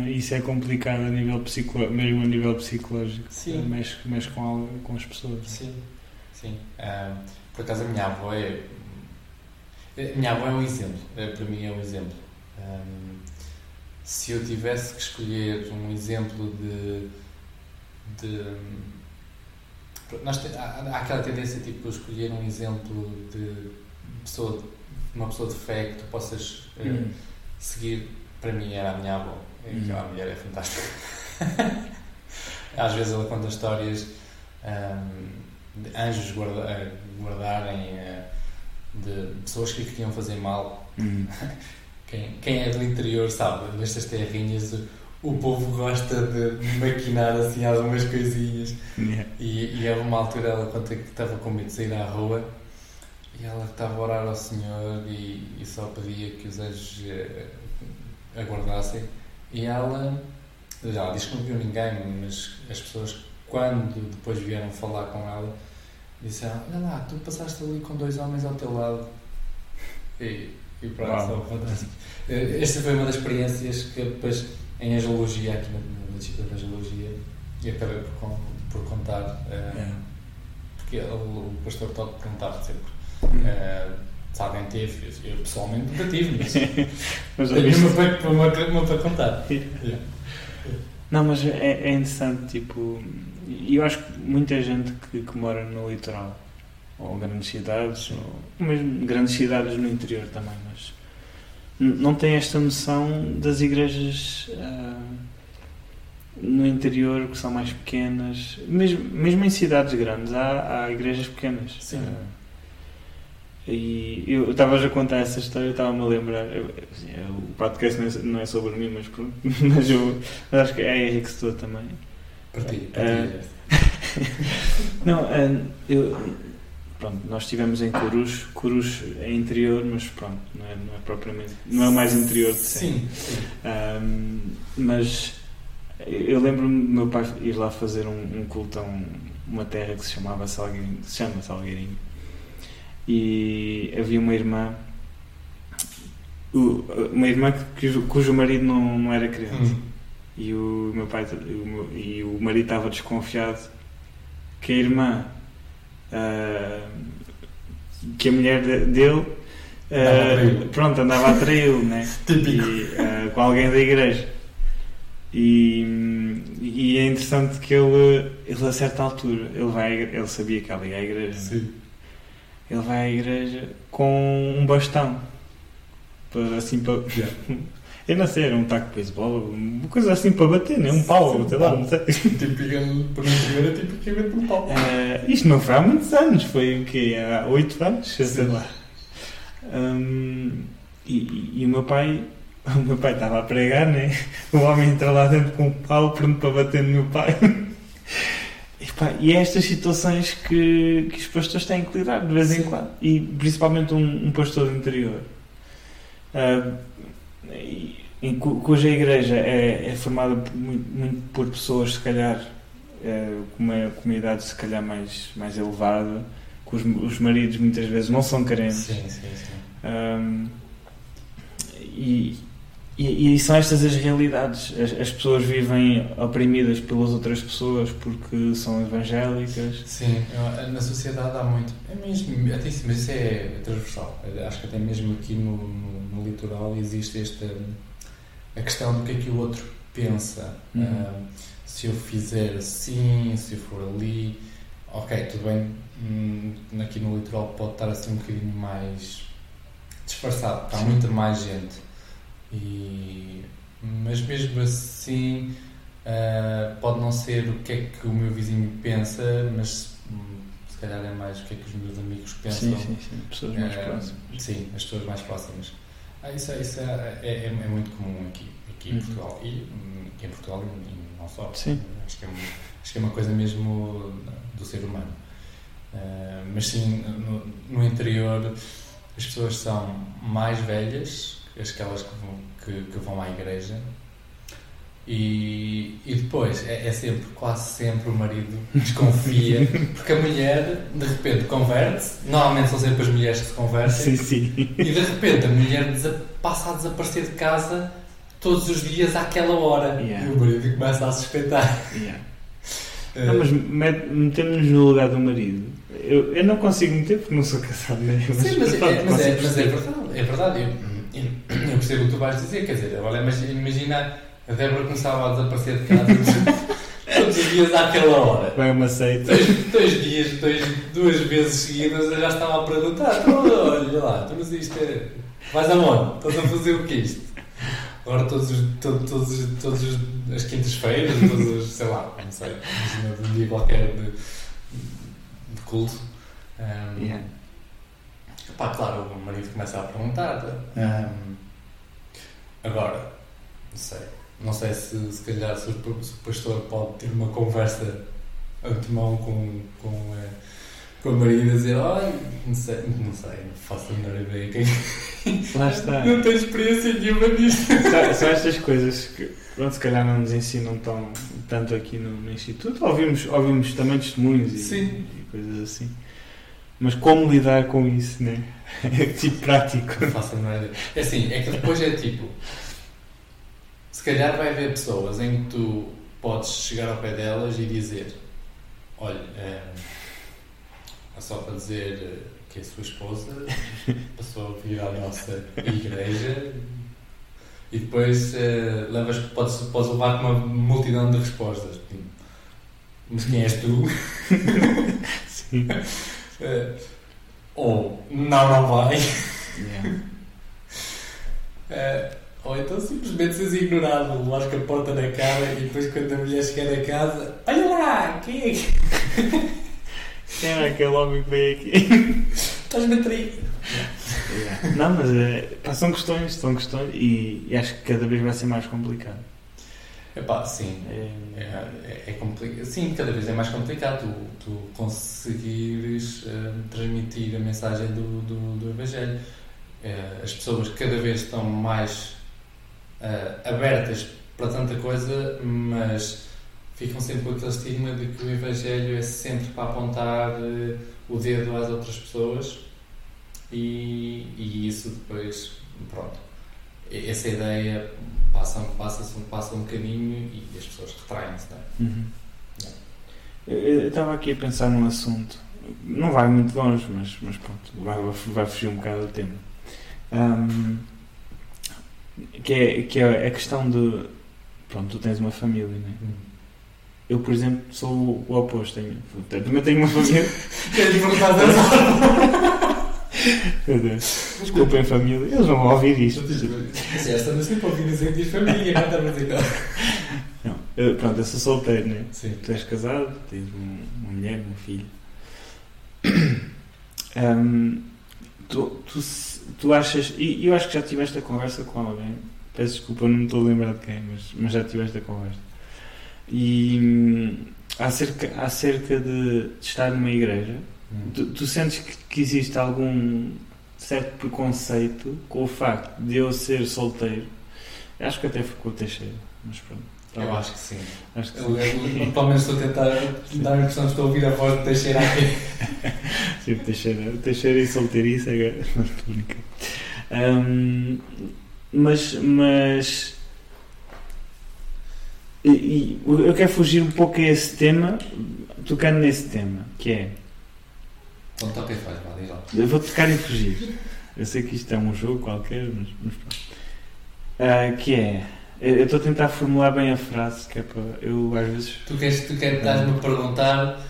Isso é complicado a nível psicológico, mesmo a nível psicológico. Sim. Mexe, mexe com, algo- com as pessoas. Sim, sim. Ah, por acaso a minha avó é. A minha avó é um exemplo. É, para mim é um exemplo. Ah, se eu tivesse que escolher um exemplo de. de nós te- há, há aquela tendência tipo escolher um exemplo de pessoa, uma pessoa de fé que tu possas ah, Hum. seguir. Para mim era a minha avó. É Hum. Aquela mulher é fantástica. Às vezes ela conta histórias ahm, de anjos guarda- eh, guardarem, eh, de pessoas que lhe queriam fazer mal. Hum. Quem, quem é do interior sabe, nestas terrinhas o, o povo gosta de maquinar assim algumas coisinhas. Yeah. E, e houve uma altura ela conta que estava com medo de sair à rua e ela estava a orar ao Senhor e, e só pedia que os anjos eh, aguardassem. E ela, já ela diz que não viu ninguém, mas as pessoas, quando depois vieram falar com ela, disseram: Olha lá, tu passaste ali com dois homens ao teu lado. E, e pronto, só fantástico. Eh, Esta foi uma das experiências que depois, em angelologia, aqui na, na disciplina de angelologia, e acabei por, por contar. eh, Yeah. porque ele- o pastor Todd perguntava sempre Eh, se alguém teve. Eu, eu pessoalmente nunca tive, mas tenho uma para, uma, uma para contar. Yeah. Não, mas é, é interessante, tipo, eu acho que muita gente que, que mora no litoral, ou grandes cidades, ou mesmo grandes cidades no interior também, mas não tem esta noção das igrejas ah, no interior que são mais pequenas, mesmo, mesmo em cidades grandes há, há igrejas pequenas. Sim. Ah, e eu estava a contar essa história, estava-me a lembrar. eu- eu- o podcast não é, não é sobre mim, mas, pronto, mas eu mas acho que é a Henrique Setor também. Partilha, partilha. Não, ah, eu, pronto, nós estivemos em Corus. Corus é interior, mas pronto, não é, não é propriamente. Não é o mais interior de sempre. Sim, sim. Ahm, mas eu lembro-me do meu pai ir lá fazer um, um culto a um- uma terra que se chamava Salgueirinho, se chama Salgueirinho. E havia uma irmã, uma irmã cujo, marido não, não era crente. Hum. E o meu pai o meu- e o marido estava desconfiado que a irmã ah, que a mulher de- dele traí-lo. pronto, andava a traí-lo né? Típico. e, ah, com alguém da igreja e, e é interessante que ele, ele a certa altura ele, vai, ele sabia que ela ia à igreja né? Sim. ele vai à igreja com um bastão assim para Yeah. eu não sei, era um taco de beisebol, uma coisa assim para bater, né? um pau, sei lá, não sei. Tipicamente, para não dizer, é tipicamente um pau. Eh, isto não foi há muitos anos, foi o quê? Há oito anos, sei Sim. lá. E, e- e o meu pai, o meu pai estava a pregar, né? O homem entra lá dentro com um pau pronto para bater no meu pai. E, pá, e é estas situações que, que os pastores têm que lidar de vez em Sim. quando. E principalmente um, um pastor do interior. Ah, e- em cu- cuja igreja é, é formada por muito, muito por pessoas, se calhar, eh, com uma comunidade se calhar mais, mais elevada, que os, os maridos muitas vezes não são carentes. Sim, sim, sim. Ahm, e, e, e são estas as realidades. As, as pessoas vivem oprimidas pelas outras pessoas porque são evangélicas. Sim, na sociedade há muito. É mesmo, até isso, mas isso é transversal. Acho que até mesmo aqui no, no, no litoral existe esta a questão do que é que o outro pensa. Uhum. Ah, se eu fizer assim, se eu for ali, ok, tudo bem. hum, aqui no litoral pode estar assim um bocadinho mais disfarçado, está Sim. muita mais gente. E, mas mesmo assim ah, pode não ser o que é que o meu vizinho pensa, mas hum, se calhar é mais o que é que os meus amigos pensam. Sim, sim, sim. Pessoas mais Ah, próximas. Sim, as pessoas mais próximas. Ah, isso é, isso é, é, é muito comum aqui, aqui em Uhum. Portugal. E hum, aqui em Portugal e não só. Sim. Acho que, é, uma- acho que é uma coisa mesmo do ser humano. Ah, mas sim, no, no interior as pessoas são mais velhas, aquelas que vão, que, que vão à igreja, e, e depois é, é sempre, quase sempre o marido desconfia, porque a mulher de repente converte-se, normalmente são sempre as mulheres que se convertem, Sim, sim. e de repente a mulher passa a desaparecer de casa todos os dias àquela hora. Yeah. E o marido começa a suspeitar. Yeah. Eh, Não, mas met- metemos-nos no lugar do marido. Eu, eu não consigo meter porque não sou casado mesmo. Sim, mas, pronto, é, mas, é, mas é verdade, é verdade. Eu, eu- percebo o que tu vais dizer, quer dizer, agora imagina, imagina a Débora começava a desaparecer de casa todos os dias àquela hora. Vai uma seita. Dois, dois dias, dois, duas vezes seguidas, eu já estava a perguntar: "Oh, olha lá, tu mas isto é. Vais aonde? Estás a fazer o que é isto? Agora, todos, os- to- todos, os- todos os- as quintas-feiras, todos os, sei lá, não sei, imagina um dia qualquer de, de culto. Ahm, Yeah. Pá, claro, o marido começa a perguntar. Ahm, agora, não sei. Não sei se, se calhar se o, se o pastor pode ter uma conversa antemão com, com, eh, com o marido e dizer: Olha, não sei, não sei, não faço a menor ideia. Quem- Lá está. Não tenho experiência nenhuma nisto. São, são estas coisas que, pronto, se calhar não nos ensinam tão, tanto aqui no, no Instituto. Ouvimos, ouvimos também testemunhos e, e coisas assim. Mas como lidar com isso, né? tipo prático. Não faço a menor ideia. É assim, é que depois é tipo. Se calhar vai haver pessoas em que tu podes chegar ao pé delas e dizer: Olha, eh, é só para dizer que a sua esposa passou a vir à nossa igreja e depois eh, levas, podes, podes levar com uma multidão de respostas. Tipo, Mas quem és tu? Sim. Eh, ou não, não vai. Yeah. Eh, ou então simplesmente seres ignorado, levares com a porta na cara e depois quando a mulher chegar a casa, olha lá, quem é que Quem era aquele homem que veio aqui? estás-me a trair? Não, mas é, pá, são questões, são questões e, e acho que cada vez vai ser mais complicado. Epá, sim, É, é, é, complicado. Sim, cada vez é mais complicado tu, tu conseguires eh, transmitir a mensagem do, do, do Evangelho. Eh, as pessoas cada vez estão mais eh, abertas para tanta coisa, mas ficam sempre com aquele estigma de que o Evangelho é sempre para apontar o dedo às outras pessoas e, e isso depois, pronto, essa ideia passa, passa, passa um bocadinho e as pessoas retraem-se, não é? Uhum. Eu eu estava aqui a pensar num assunto, não vai muito longe, mas, mas pronto, vai, vai fugir um bocado do tema. Ahm, que, é, que é a questão de. Pronto, tu tens uma família, né? Eu, por exemplo, sou o, oposto. Tenho, também tenho uma família. Queres perguntar Meu Deus. Desculpem, família, eles não vão ouvir isto. Já estamos sempre a ouvir dizer que diz família, não estamos a dizer Não, pronto, eu sou solteiro, né? Sim. Tu és casado, tens um- uma mulher, um filho. Ahm, tu, tu, tu achas, e eu acho que já tiveste a conversa com alguém, peço desculpa, não me estou a lembrar de quem, mas, mas já tiveste a conversa. E hum, acerca, acerca de, de estar numa igreja, tu, tu sentes que, que existe algum certo preconceito com o facto de eu ser solteiro? Acho que até foi com o Teixeira, mas pronto. tá Eu bem. acho que sim. Acho que Eu, sim. eu, pelo menos estou a tentar dar a impressão de estou a ouvir a voz de Teixeira aqui. Sim, o Teixeira, o Teixeira e solteirice é brincando. Ahm, mas, mas e, e eu quero fugir um pouco a esse tema, tocando nesse tema, que é Faz, vá, diz lá. eu vou tocar e fugir. Eu sei que isto é um jogo qualquer, mas, mas pronto. Ah, que é eu estou a tentar formular bem a frase, que é para eu às vezes Tu queres, tu queres estás-me a perguntar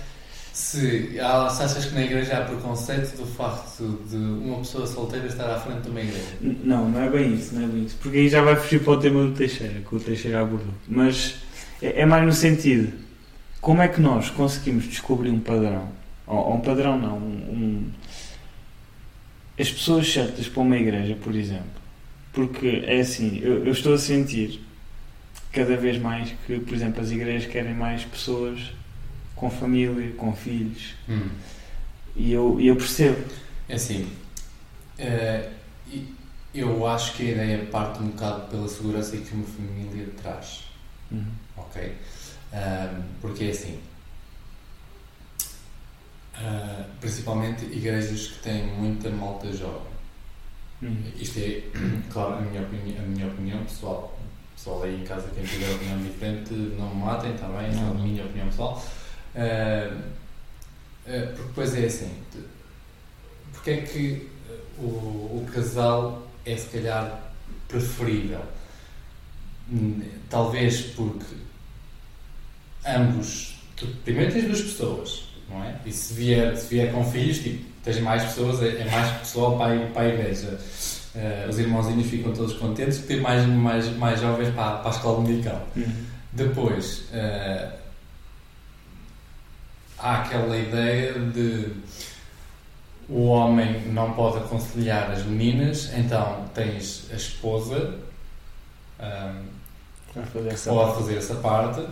se, há, se achas que na igreja há preconceito do facto de uma pessoa solteira estar à frente de uma igreja. Não, não é bem isso, não é bem isso. Porque aí já vai fugir para o tema do Teixeira, que o Teixeira abordou. Mas é, é mais no sentido, como é que nós conseguimos descobrir um padrão? Ou, um padrão não, um, as pessoas certas para uma igreja, por exemplo. Porque é assim, eu, eu estou a sentir cada vez mais que, por exemplo, as igrejas querem mais pessoas com família, com filhos. E eu, eu percebo. É assim, e- eu acho que a ideia parte um bocado pela segurança que uma família traz. Uhum. Ok? Um, porque é assim. Uh, principalmente igrejas que têm muita malta jovem. Hum. Isto é, claro, a minha opinião, a minha opinião pessoal. Pessoal aí em casa, quem tiver opinião diferente, não me matem, está bem? É a minha opinião pessoal. Uh, uh, porque depois é assim, porque é que o, o casal é se calhar preferível? Hum, talvez porque ambos, tu, primeiro tens duas pessoas, não é? E se vier, se vier com filhos, tipo, tens mais pessoas, é, é mais pessoal para a, para a igreja. Uh, os irmãozinhos ficam todos contentes de ter mais, mais, mais jovens para, para a escola medical. Uhum. Depois, uh, há aquela ideia de o homem não pode aconselhar as meninas, então tens a esposa um, fazer que pode fazer essa parte,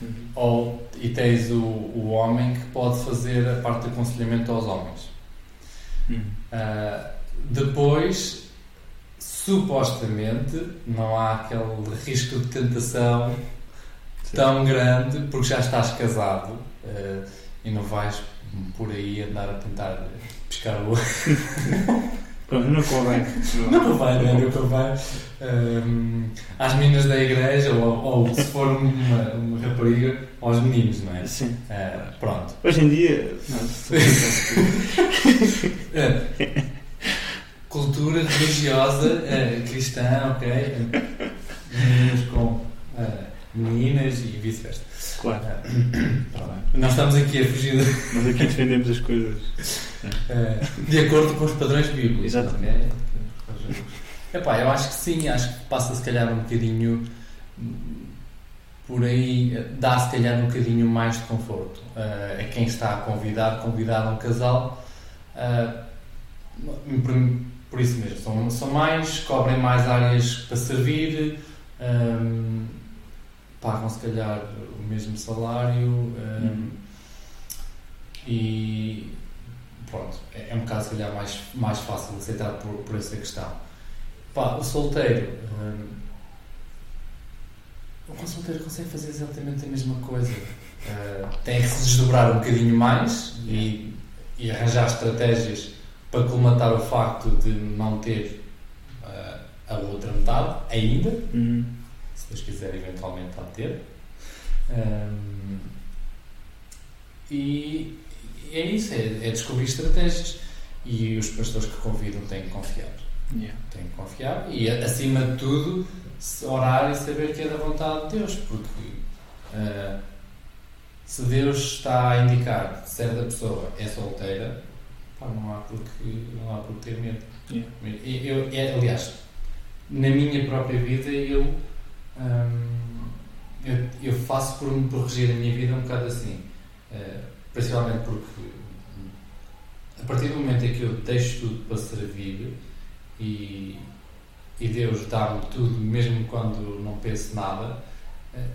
Uhum. ou, e tens o, o homem que pode fazer a parte de aconselhamento aos homens. Uhum. Uh, depois, supostamente, não há aquele risco de tentação Sim. tão grande porque já estás casado uh, e não vais por aí andar a tentar pescar o. Pronto, não convém. Não convém, não é? Não convém. Um, às meninas da igreja ou, ou se for uma, uma rapariga, aos meninos, não é? Sim. Uh, pronto. Hoje em dia. Não, Uh, cultura religiosa uh, cristã, ok? Meninos com uh, meninas e vice-versa. claro. Uh, nós estamos aqui a fugir de, Nós aqui defendemos as coisas. uh, de acordo com os padrões bíblicos. Exatamente. ok? Epá, eu acho que sim, acho que passa se calhar um bocadinho por aí, dá se calhar um bocadinho mais de conforto uh, a quem está a convidar, convidar um casal. uh, por, por isso mesmo, são, são mais, cobrem mais áreas para servir, um, pagam se calhar o mesmo salário um, Uhum. e pronto, é, é um bocado se calhar mais, mais fácil de aceitar por, por essa questão. Pá, o solteiro. hum, o solteiro consegue fazer exatamente a mesma coisa. Uh, tem que se desdobrar um bocadinho mais e, e arranjar estratégias para colmatar o facto de não ter uh, a outra metade ainda. Uhum. Se Deus quiser, eventualmente há de ter. Um, e, é isso, é, é descobrir estratégias. E os pastores que convidam têm que confiar. Yeah. Tem que confiar e, acima de tudo, orar e saber que é da vontade de Deus, porque eh, se Deus está a indicar que certa pessoa é solteira, pá, não, há por que, não há por que ter medo. Yeah. E Eu, é, aliás, na minha própria vida, eu, hum, eu, eu faço por me corrigir a minha vida um bocado assim. Eh, principalmente porque a partir do momento em que eu deixo tudo para servir e, e Deus dá-me tudo, mesmo quando não penso nada, eh,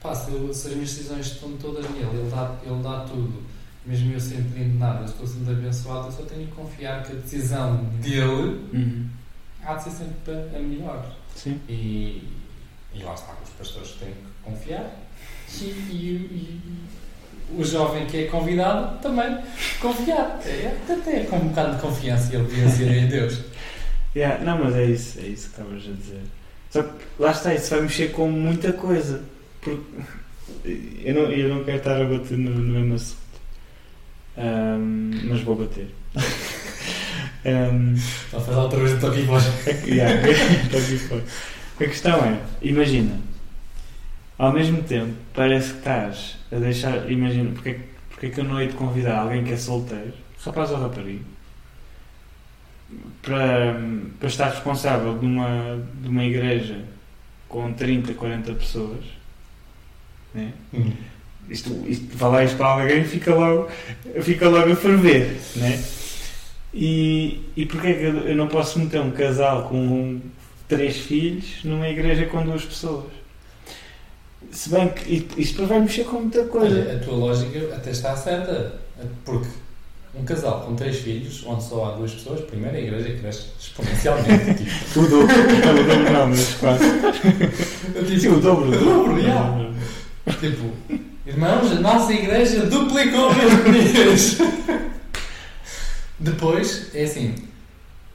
pá, se, eu- se as minhas decisões estão todas nele, ele dá, ele dá tudo, mesmo eu sem pedindo nada, eu estou sendo abençoado, eu só tenho que confiar que a decisão dele Uhum. há de ser sempre a melhor. Sim. E, e lá está, os pastores têm que confiar e, e- e o jovem que é convidado também confiar. É, até com um bocado de confiança e obediência em Deus. Yeah, não, mas é isso, é isso que estavas a dizer. Só que lá está, isso vai mexer com muita coisa. Porque eu não, eu não quero estar a bater no, no mesmo assunto. Ahm, mas vou bater. Ahm, Só faz outra vez o toque em voz. yeah, está. A questão é, imagina, ao mesmo tempo parece que estás a deixar, imagina, porque, é que- porque é que eu não hei de convidar alguém que é solteiro, rapaz ou rapariga, para, para estar responsável de uma, de uma igreja com 30, 40 pessoas, né? isto, isto, falar isto para alguém fica logo, fica logo a ferver, né? E, e porquê é que eu não posso meter um casal com três filhos numa igreja com duas pessoas? Se bem que isto vai mexer com muita coisa. Olha, a tua lógica até está certa. Porque um casal com três filhos, onde só há duas pessoas, primeiro a igreja cresce exponencialmente. tipo, O dobro, o dobro não, mas quase. Sim, o dobro. O dobro, já. Tipo, irmãos, a nossa igreja duplicou os dias. Depois, é assim,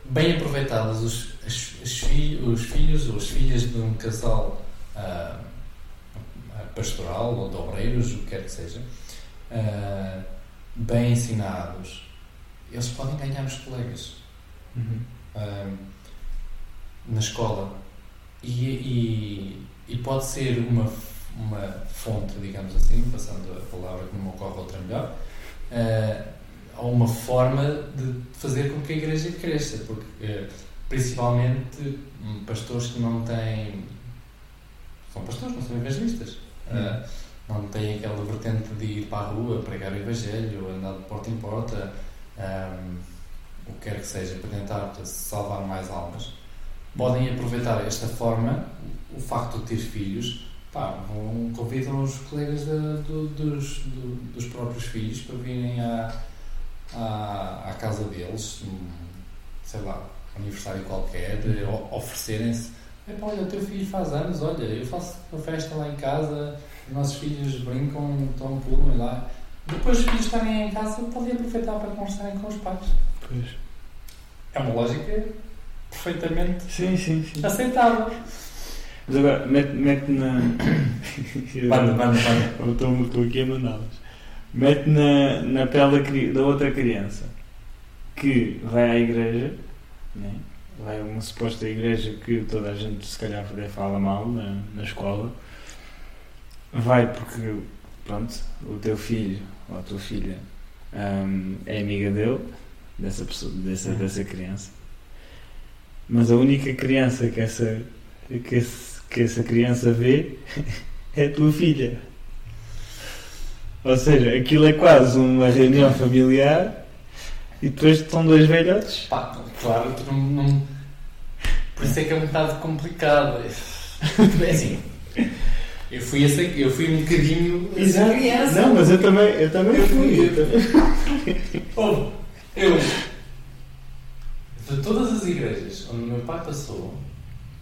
bem aproveitadas os, as, as fi, os filhos ou as filhas de um casal ah, pastoral ou de obreiros, o que quer que seja, ah, bem ensinados, eles podem ganhar os colegas Uhum. ah, na escola e, e, e pode ser uma, uma fonte, digamos assim, passando a palavra que não me ocorre outra melhor, ou uma forma de fazer com que a igreja cresça, porque eh, principalmente hum, pastores que não têm são pastores, não são evangelistas. Ah, não têm aquela vertente de ir para a rua, pregar o Evangelho, andar de porta em porta, ahm, o que quer que seja, para tentar salvar mais almas. Podem aproveitar esta forma, o facto de ter filhos, pá, vão, convidam os colegas da- do- dos, do- dos próprios filhos para virem à, à, à casa deles, sei lá, aniversário qualquer, oferecerem-se. Epá, olha, o teu filho faz anos, olha, eu faço uma festa lá em casa, os nossos filhos brincam, estão pulam lá. Depois os filhos estarem em casa, podem aproveitar para conversarem com os pais. Pois. É uma lógica perfeitamente Sim, sim, sim. aceitável. Mas agora, mete, mete na. Banda, banda, banda. Estou aqui a mandá-las. Mete na, na pele da, da outra criança que vai à igreja, né? vai a uma suposta igreja que toda a gente se calhar até fala mal na, na escola. Vai porque, pronto, o teu filho ou a tua filha hum, é amiga dele, dessa, pessoa, dessa, Uhum. dessa criança. Mas a única criança que essa, que, esse- que essa criança vê é a tua filha. Ou seja, aquilo é quase uma reunião familiar e depois estão dois velhotes. Pá, claro que não, não- Por isso é que é um bocado complicado. É assim. Eu fui, essa, eu fui um bocadinho essa criança. Não, mas eu também, eu também Eu fui. fui. eu também- eu. De todas as igrejas onde o meu pai passou,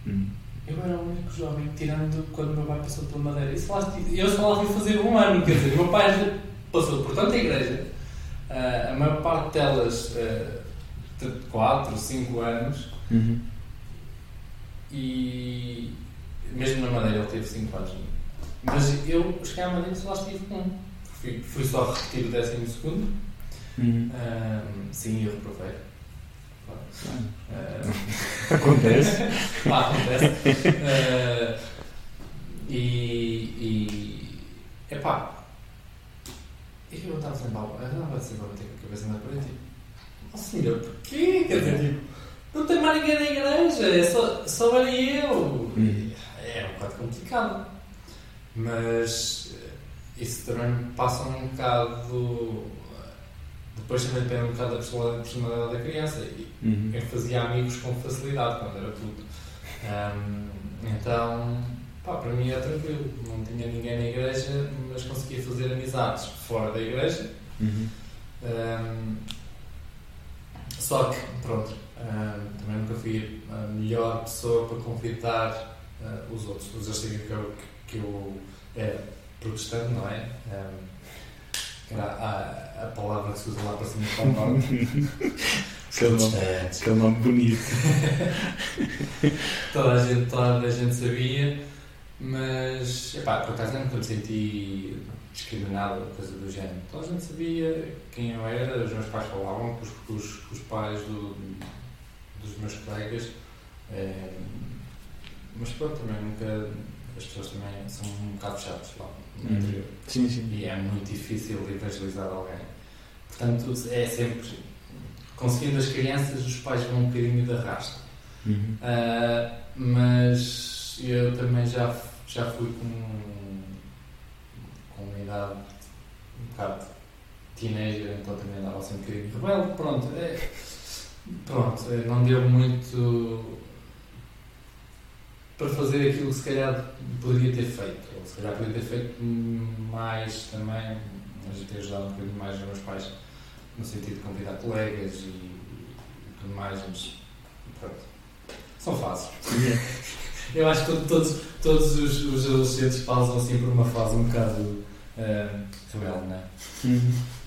Hum. Eu era o único jovem, tirando quando o meu pai passou pela Madeira. E só lá eu só lá fui fazer um ano, quer dizer, o meu pai passou por tanta igreja, ah, a maior parte delas de 4, 5 anos, Uhum. e mesmo na Madeira ele teve 5 anos. Mas eu cheguei à Madeira e só lá estive um. Fui, fui só repetir o décimo segundo. Uhum. Ah, sim, eu reprovei. Ah, Acontece. Pá, acontece. Eh, e. e. Epá. Eu estava a. Eu estava sempre a bater com a cabeça na parede. Tipo, oh senhor, porquê? Quer dizer, tipo, não tem mais ninguém na igreja, é só, só era eu. Uhum. É um bocado complicado. Mas. eh, Isso também passa um bocado. Depois também depende um bocado da personalidade da criança. E, Uhum. eu fazia amigos com facilidade quando era tudo. Ahm, então, pá, para mim era tranquilo. Não tinha ninguém na igreja, mas conseguia fazer amizades fora da igreja. Uhum. Ahm, só que, pronto, ahm, também nunca fui a melhor pessoa para convidar ah, os outros. Os sabiam que eu, que eu era protestante, não é? Que era a, a palavra que se usa lá para cima para o norte. Aquele nome, Protestantes. aquele nome bonito. toda a gente, toda a gente sabia, mas epá, por acaso nunca me senti discriminado ou coisa do género. Toda a gente sabia quem eu era, os meus pais falavam com os, com os, com os pais do- dos meus colegas, eh, mas pronto, também nunca. As pessoas também são um bocado chatas lá Uhum. Sim, sim. e é muito difícil evangelizar alguém. Portanto, é sempre. Conseguindo as crianças, os pais vão um bocadinho de arrasto. Uhum. Ah, mas eu também já, já fui com, com uma idade um bocado teenager, então também andava assim um bocadinho rebelde. Pronto, é, pronto, é, não deu muito para fazer aquilo que se calhar poderia ter feito. Ou se calhar poderia ter feito mais também, mas ter ajudado um bocadinho mais os meus pais no sentido de convidar colegas e, e tudo mais, mas pronto. São fases. Eu acho que todos, todos os, os adolescentes passam assim por uma fase um bocado uh, rebelde, não é? Uhum.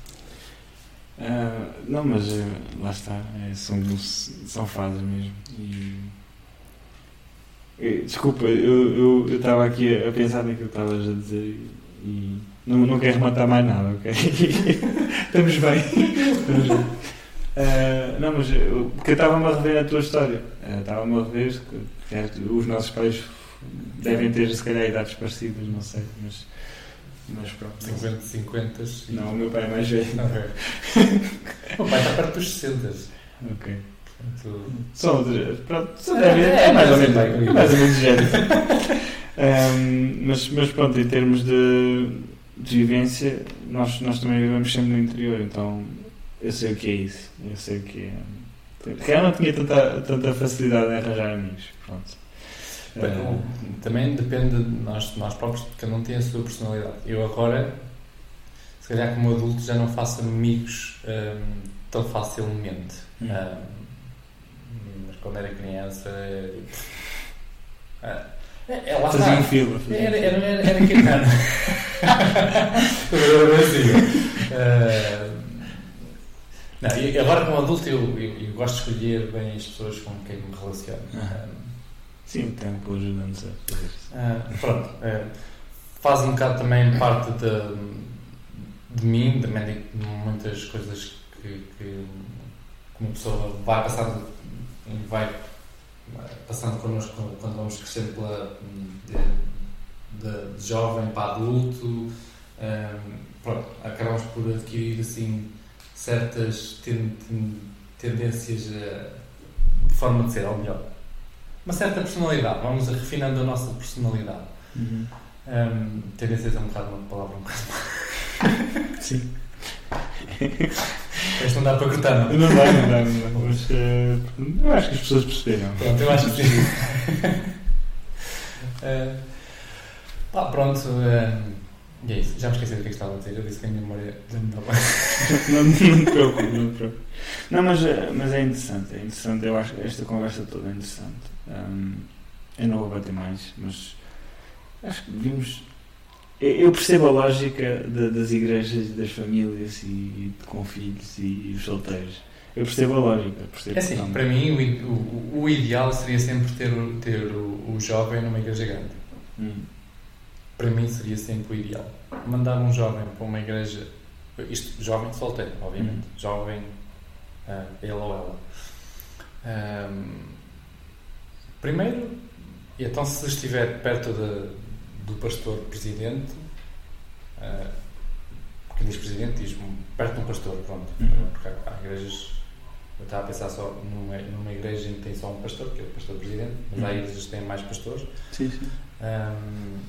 Uh, não, mas uh, lá está, é, são, são fases mesmo. E, desculpa, eu estava aqui a, pensar naquilo que estavas a dizer e não, não quero rematar mais nada, ok? Estamos bem. Estamos bem. Uh, não, mas porque eu estava-me a rever a tua história. Estava-me a rever que, que os nossos pais devem ter, se calhar, idades parecidas, não sei, mas mas pronto. 50, 50. Não, o meu pai é mais velho. Okay. o pai está perto dos 60. Ok. Portanto... Só, pronto, só deve, é, é, mais ou menos, é mais ou menos género. um, mas, mas pronto, em termos de, de vivência, nós, nós também vivemos sempre no interior, então eu sei o que é isso. Eu sei o que é. Eu não tinha tanta, tanta facilidade em arranjar amigos. Pronto. Uh, também depende de nós, nós próprios, cada um tem a sua personalidade. Eu agora, se calhar como adulto, já não faço amigos um, tão facilmente. Hum. Um, quando era criança. Uh, é, lá fazia um fila. Era, era, era, era que cara. uh, não, agora como adulto eu, eu, eu, gosto de escolher bem as pessoas com quem me relaciono. Sim, o tempo ajuda-nos a fazer isso. Uh, pronto, uh, faz um bocado também parte de, de mim, também de muitas coisas que, que, uma pessoa vai passando e vai passando connosco quando vamos crescendo pela, de, de, de jovem para adulto. Uh, pronto, acabamos por adquirir assim certas ten, ten, tendências de forma de ser, ou melhor, uma certa personalidade, vamos refinando a nossa personalidade. Uhum. Um, tendência a um bocado uma palavra um bocado. Sim. Este não dá para cortar, não? Não dá, não dá, não dá. Mas uh, eu acho que as pessoas perceberam. Pronto, eu acho que sim. uh, pá, pronto. Uh, e é isso. Já me esqueci do que, é que estava a dizer. Eu disse que a minha memória me estava. não, não te preocupes, não te preocupes. Não, mas, mas é interessante. É interessante. Eu acho que esta conversa toda é interessante. Um, eu não vou bater mais, mas acho que vimos. Eu percebo a lógica de, das igrejas, das famílias e, com filhos e, os solteiros. Eu percebo a lógica. Percebo é assim, para mim o, o, o, ideal seria sempre ter, ter o, o jovem numa igreja grande. Hum. Para mim seria sempre o ideal. Mandar um jovem para uma igreja, isto, jovem solteiro, obviamente, hum. jovem, uh, ele ou ela. Um, Primeiro, e então se estiver perto de, do pastor presidente, uh, quem diz presidente diz perto de um pastor, pronto. Uhum. Porque há igrejas, eu estava a pensar só numa, numa igreja em que tem só um pastor, que é o pastor presidente, mas uhum. há igrejas que têm mais pastores. Sim, sim. Um,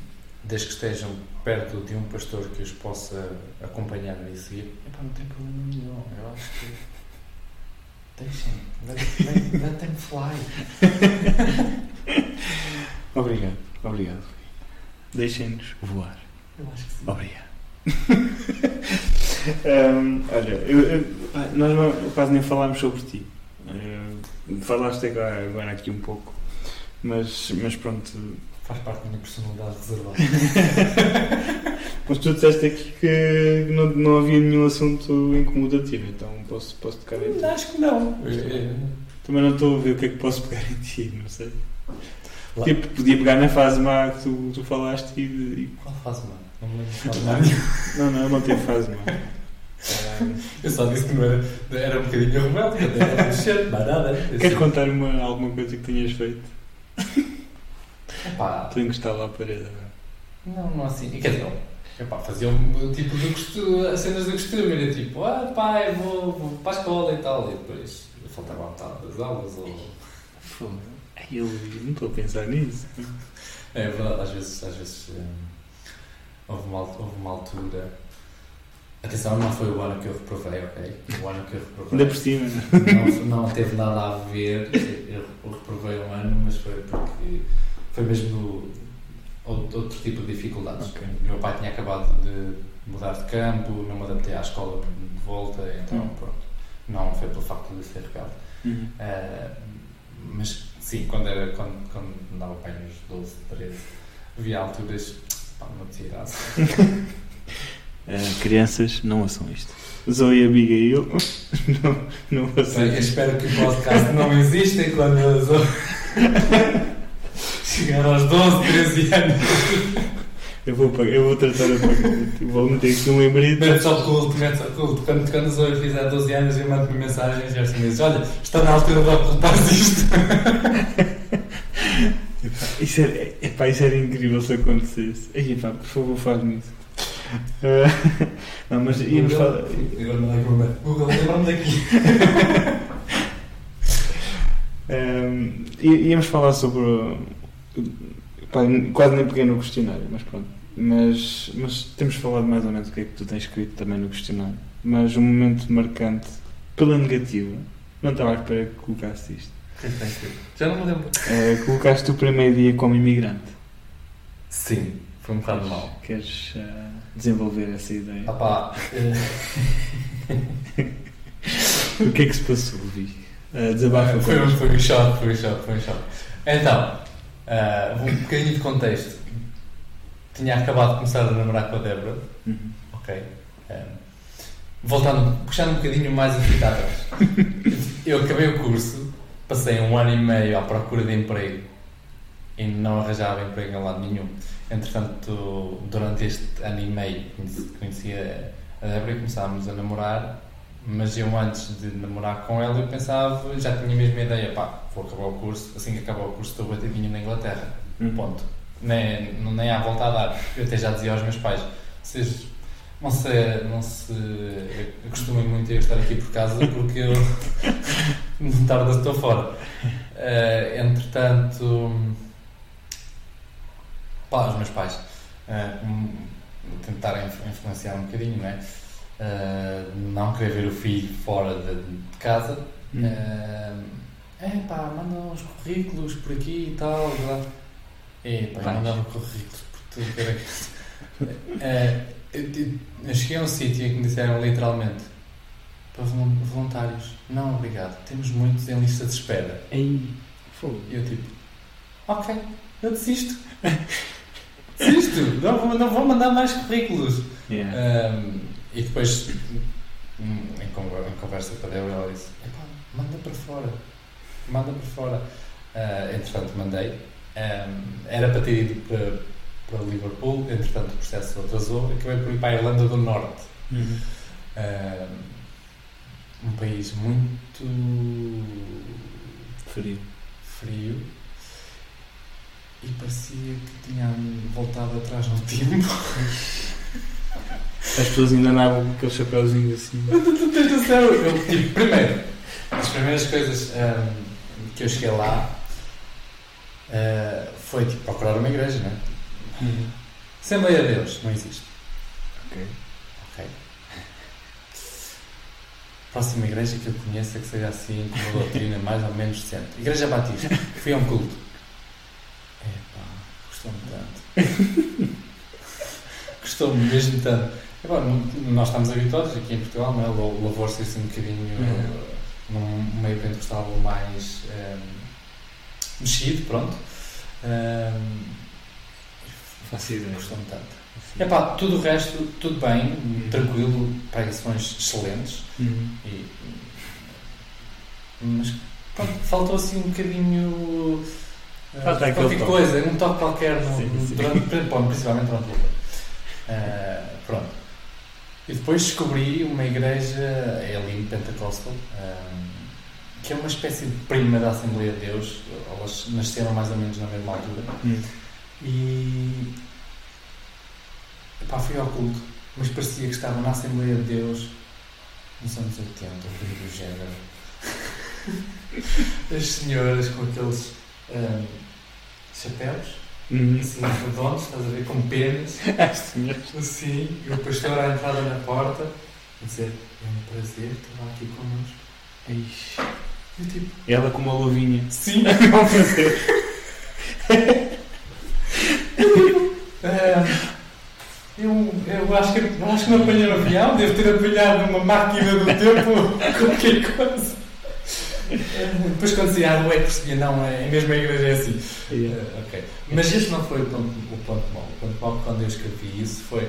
desde que estejam perto de um pastor que os possa acompanhar e seguir, epá, não tem problema nenhum. Eu acho que Deixem, let, let them fly. obrigado, obrigado. Deixem-nos voar. Eu acho que sim. Obrigado. um, olha, eu, eu, nós não, quase nem falámos sobre ti. Uh, falaste agora, agora aqui um pouco, mas, mas pronto. Faz parte da minha personalidade reservada. Mas tu disseste aqui que não, não havia nenhum assunto incomodativo, então posso, posso tocar em ti? Acho que não. Também não estou a ver o que é que posso pegar em ti, não sei. Tipo, podia pegar na fase má que tu, tu falaste e, e... Qual fase má? Não me lembro Não, não, não fase má. Eu só disse que não era, era um bocadinho rebelde, era mexer, mas nada. Queres contar uma, alguma coisa que tenhas feito? Estou encostado à parede. Não, não assim. Quer dizer, Epá, fazia um tipo de costume, as cenas de costume, era tipo, ah pai, vou, vou para a escola e tal, e depois faltava a metade das aulas ou. Foda. Eu não estou a pensar nisso. É verdade, às vezes, às vezes hum, houve, uma, houve uma altura. Atenção, não foi o ano que eu reprovei, ok? O ano que eu reprovei. Ainda por cima, não, não teve nada a ver. Eu reprovei um ano, mas foi porque foi mesmo outro, outro tipo de dificuldades. Okay. Meu pai tinha acabado de mudar de campo, não me adaptei à escola de volta, então uhum. pronto. Não foi pelo facto de ser rebelde. Uhum. Uh, mas sim, quando, era, quando, quando andava bem nos 12, 13, havia alturas. Pá, não tinha graça. Uh, crianças, não ouçam isto. Zoe e Abigail, não, não ouçam Eu espero que o podcast não exista quando eu sou- chegar aos 12, 13 anos. Eu vou, pagar, eu vou tratar a pagar. Vou meter aqui um lembrete. Metes ao culto, metes ao culto. Quando, quando a Zoe fizer 12 anos, eu mando-me mensagens e assim dizes: Olha, está na altura de ocultar isto. Isso era, epá, isso era incrível se acontecesse. Aí, pá, por favor, faz-me isso. Uh, não, mas íamos falar. Agora não dá Google. Google, lembra-me daqui. Um, í- íamos falar sobre. o- pá, quase nem peguei no questionário, mas pronto. Mas, mas temos falado mais ou menos o que é que tu tens escrito também no questionário. Mas um momento marcante, pela negativa, não estava à espera que colocasse isto. Já não me lembro. Uh, colocaste o primeiro dia como imigrante. Sim, foi um bocado mal. Queres uh, desenvolver essa ideia? Ah pá, eh, O que é que se passou, Vi? Uh, desabafa foi, um, foi um choque, foi um choque, foi um. Então, ah, um bocadinho de contexto. Tinha acabado de começar a namorar com a Débora. Uhum. Ok. Um, voltando, puxando um bocadinho mais a fita atrás. Eu acabei o curso, passei um ano e meio à procura de emprego e não arranjava emprego em lado nenhum. Entretanto, durante este ano e meio conheci- conheci a Débora e começámos a namorar, mas eu antes de namorar com ela eu pensava, já tinha mesmo a ideia, pá, vou acabar o curso, assim que acabar o curso estou batidinho na Inglaterra. Uhum. Ponto. Nem, nem há volta a dar. Eu até já dizia aos meus pais: vocês não se, não se acostumem muito a eu estar aqui por casa porque eu não tarde estou fora. Eh, entretanto, pá, os meus pais eh, um, tentaram inf- influenciar um bocadinho, não é? Eh, não querer ver o filho fora de, de casa. Uhum. é pá, manda uns currículos por aqui e tal. É pá, mandava currículos por tudo que era. Eh, eu, cheguei a um sítio em que me disseram literalmente para volun- voluntários. Não, obrigado. Temos muitos em lista de espera. Ei, fogo. E eu tipo, ok, eu desisto. desisto. Não vou, não vou mandar mais currículos. Yeah. Um, e depois, hum, em, conver- em conversa com a Débora, ela disse: "Epá, manda para fora, manda para fora. Uh, entretanto, mandei. Um, era para ter ido para, para Liverpool, entretanto, o processo atrasou. Acabei por ir para a Irlanda do Norte, Uhum. um, um país muito Frio. frio. E parecia que tinha voltado atrás no tempo. As pessoas ainda andavam com aqueles chapéuzinhos assim. Tens noção? Tipo, primeiro, as primeiras coisas ahm, que eu cheguei lá ah, foi tipo, procurar uma igreja, não é? Uhum. Assembleia de Deus, não existe. Ok. Ok. Próxima igreja que eu conheço é que seja assim, com uma doutrina mais ou menos decente. Igreja Batista. Fui a um culto. Epá, gostou-me tanto. Gostou-me mesmo tanto. Epá, não- nós estamos habituados aqui em Portugal, não é? O louvor ser assim um bocadinho Uhum. num meio pentecostal mais ehm, mexido, pronto. Ehm, Faço ideia. Gostou-me tanto. Epá, tudo o resto, tudo bem, tranquilo, pregações excelentes. Uhum. E, mas pronto, faltou assim um bocadinho. eh, Falta aquele qualquer toque. coisa, um toque qualquer, no, Sim, no- sim. Durante, bom, principalmente durante o. Eh, pronto. E depois descobri uma igreja, é ali Pentecostal, que é uma espécie de prima da Assembleia de Deus. Elas nasceram mais ou menos na mesma altura. Uhum. E. Epá, fui ao culto, mas parecia que estava na Assembleia de Deus nos anos 80, ou do género. As senhoras com aqueles ahm, chapéus, Uhum. assim redondos, estás a ver, com penas, As senhoras. assim, e o pastor à entrada na porta, a dizer: É um prazer estar aqui connosco. Ixi. Tipo: Ela com uma luvinha. Sim! Não fazer. Ah, eu, eu, acho que, eu acho que não apanhei no avião, devo ter apanhado uma máquina do tempo, qualquer coisa. Depois quando dizia ah, não é percebia, não, é mesmo a igreja é assim. Yeah. Eh, ok. Mas este não foi o ponto, o ponto mau. O ponto mau quando eu escrevi isso foi.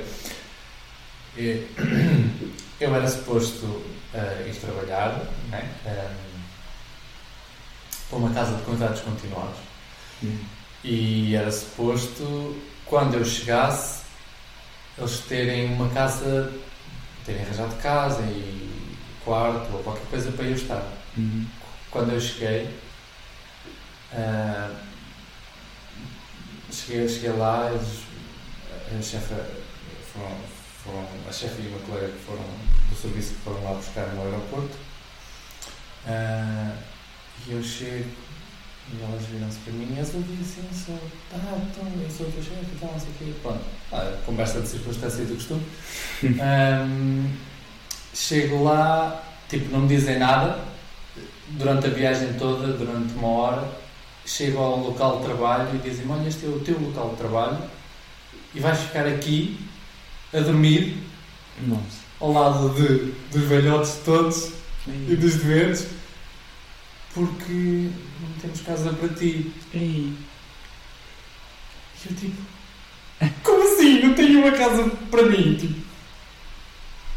Eu era suposto eh, ir trabalhar né, eh, para uma casa de contratos continuados Hum. e era suposto, quando eu chegasse, eles terem uma casa, terem arranjado casa e quarto ou qualquer coisa para eu estar Uhum. quando eu cheguei, ah, cheguei, cheguei lá, eles, a chefe foram, foram, a chefe e uma colega que foram do serviço que foram lá buscar no aeroporto. Ah, e eu chego e elas viram-se para mim e eu disse assim, sou, ah, então eu sou o teu chefe e tal, não sei o quê. Pronto, ah, conversa de circunstância e do costume. Ahm, chego lá, tipo, não me dizem nada, durante a viagem toda, durante uma hora, chego ao local de trabalho e dizem olha, este é o teu local de trabalho e vais ficar aqui a dormir Nossa. ao lado de, dos velhotes todos e dos doentes porque não temos casa para ti. E eu tipo, como assim? Não tenho uma casa para mim? Tipo,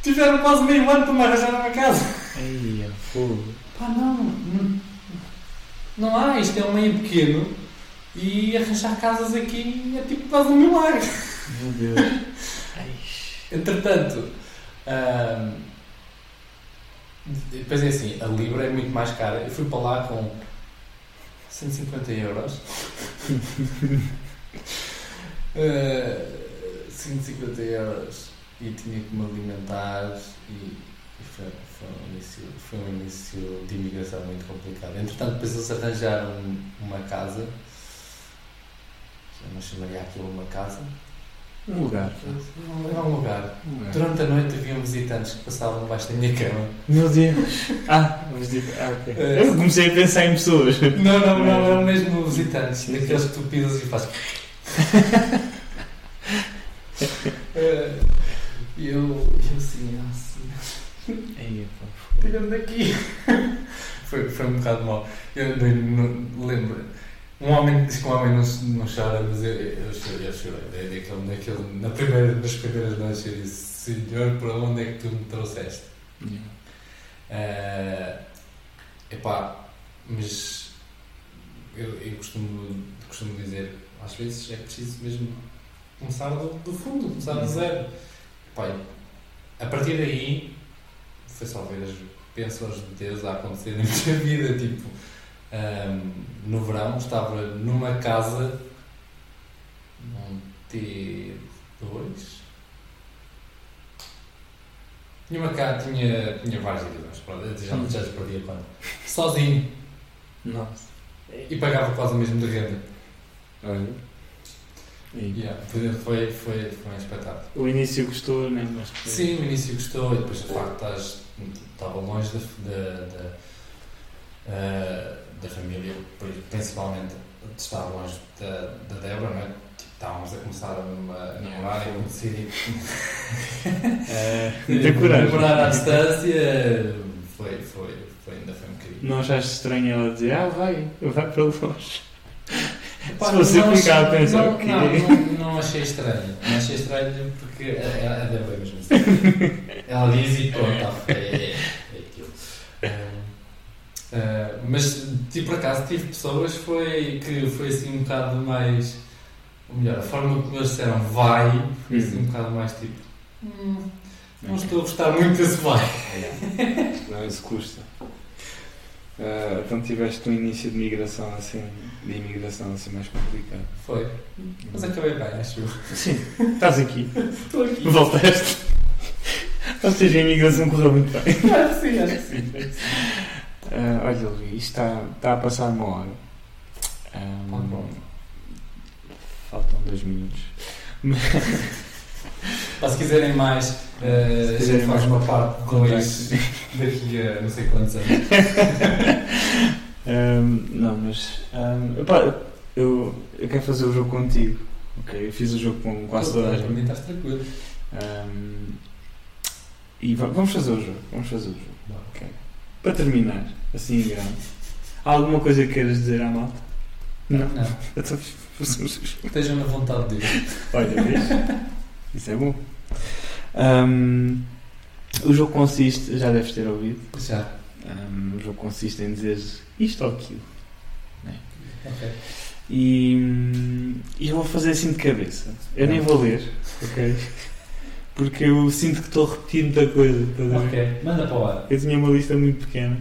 tiveram quase meio ano para me arranjar uma casa. Ei, é fogo. Pá, não, não, não há, isto é um meio pequeno e arranjar casas aqui é tipo quase um milagre. Meu Deus. Entretanto, ahm, depois é assim, a Libra é muito mais cara. Eu fui para lá com 150 euros. Ah, 150 euros e tinha que me alimentar e, e foi, foi, um início, foi um início de imigração muito complicado. Entretanto, depois eles arranjaram uma casa, eu não chamaria aquilo uma casa, Um lugar. era um lugar. Um lugar. Durante a noite haviam visitantes que passavam debaixo da minha cama. Meu Deus. Ah, digo- ah. É. Eu comecei a pensar em pessoas. Não, não, não, eram mesmo visitantes, daqueles que tu pisas e fazes. Eh, E eu, eu assim, assim, Ei, pá. tira-me daqui. Foi, foi um bocado mau. Eu não, não- lembro. Um homem diz que um homem não, não chora, mas eu, eu chorei, eu chorei. É Daquele, daquele, na primeira, nas primeiras noites eu disse: Senhor, para onde é que tu me trouxeste? Yeah. Eh, epá, mas eu, eu costumo, costumo dizer, às vezes é preciso mesmo começar do, do fundo, começar do zero. Epá, a partir daí foi só ver as bênçãos de Deus a acontecer na minha vida. Tipo, ahm, no verão estava numa casa num T2 tinha uma casa, tinha, tinha vários idiomas, pronto, já, já lhes perdi a conta. Sozinho. Nossa. E pagava quase o mesmo de renda. Olha. Yeah, foi, foi, foi, foi um espetáculo. O início gostou, né? Mas depois- Sim, o início gostou, e depois de facto estás, estava longe da, da, da, ah, da família, principalmente de estar longe da, da Débora, não é? Tipo, estávamos a começar a, namorar e eu decidi É, namorar à distância. Foi, foi, foi, ainda foi um bocadinho. Não achaste estranho ela dizer, ah, vai, vai para longe. Pá, Se você não ficar a pensar, não, não, não, não achei estranho. Não achei estranho porque a, a Débora é mesmo assim. Ela diz e pronto, tá, é, é, é aquilo. Ah, ah, mas, tipo, por acaso, tive pessoas foi, que foi assim um bocado mais. Ou melhor, a forma como eles disseram vai foi assim um bocado mais tipo. "Hum, não estou a gostar muito desse vai. Não, isso custa. Ah, então tiveste um início de migração assim, de imigração assim mais complicado. Foi. Mas acabei bem, acho eu. Sim, estás aqui, Estou aqui. voltaste. Ou seja, a imigração correu muito bem. Acho que sim, acho que sim. Ah, olha, Luís, isto está, está a passar uma hora. Ah, Tá bom. faltam dois minutos. Pá, se quiserem mais, eh, Se a quiserem gente mais uma parte dois contactos. daqui a não sei quantos anos. Ahm, não, mas. ahm, epá, eu, eu quero fazer o jogo contigo. Ok, eu fiz o jogo com quase toda a Para mim gente. estás tranquilo. Ahm, e va- vamos fazer o jogo. Vamos fazer o jogo. Ok. Para terminar, assim em grande. Há alguma coisa que queiras dizer à malta? Não. Não. Então, Estejam na vontade dele. Olha, vês? Isso é bom. Ahm, o jogo consiste, já deves ter ouvido, Já. ahm, o jogo consiste em dizer isto ou aquilo. Ok. E, e eu vou fazer assim de cabeça. Eu nem vou ler, ok? Porque eu sinto que estou a repetir muita coisa. Ok. Manda para o ar. Eu tinha uma lista muito pequena.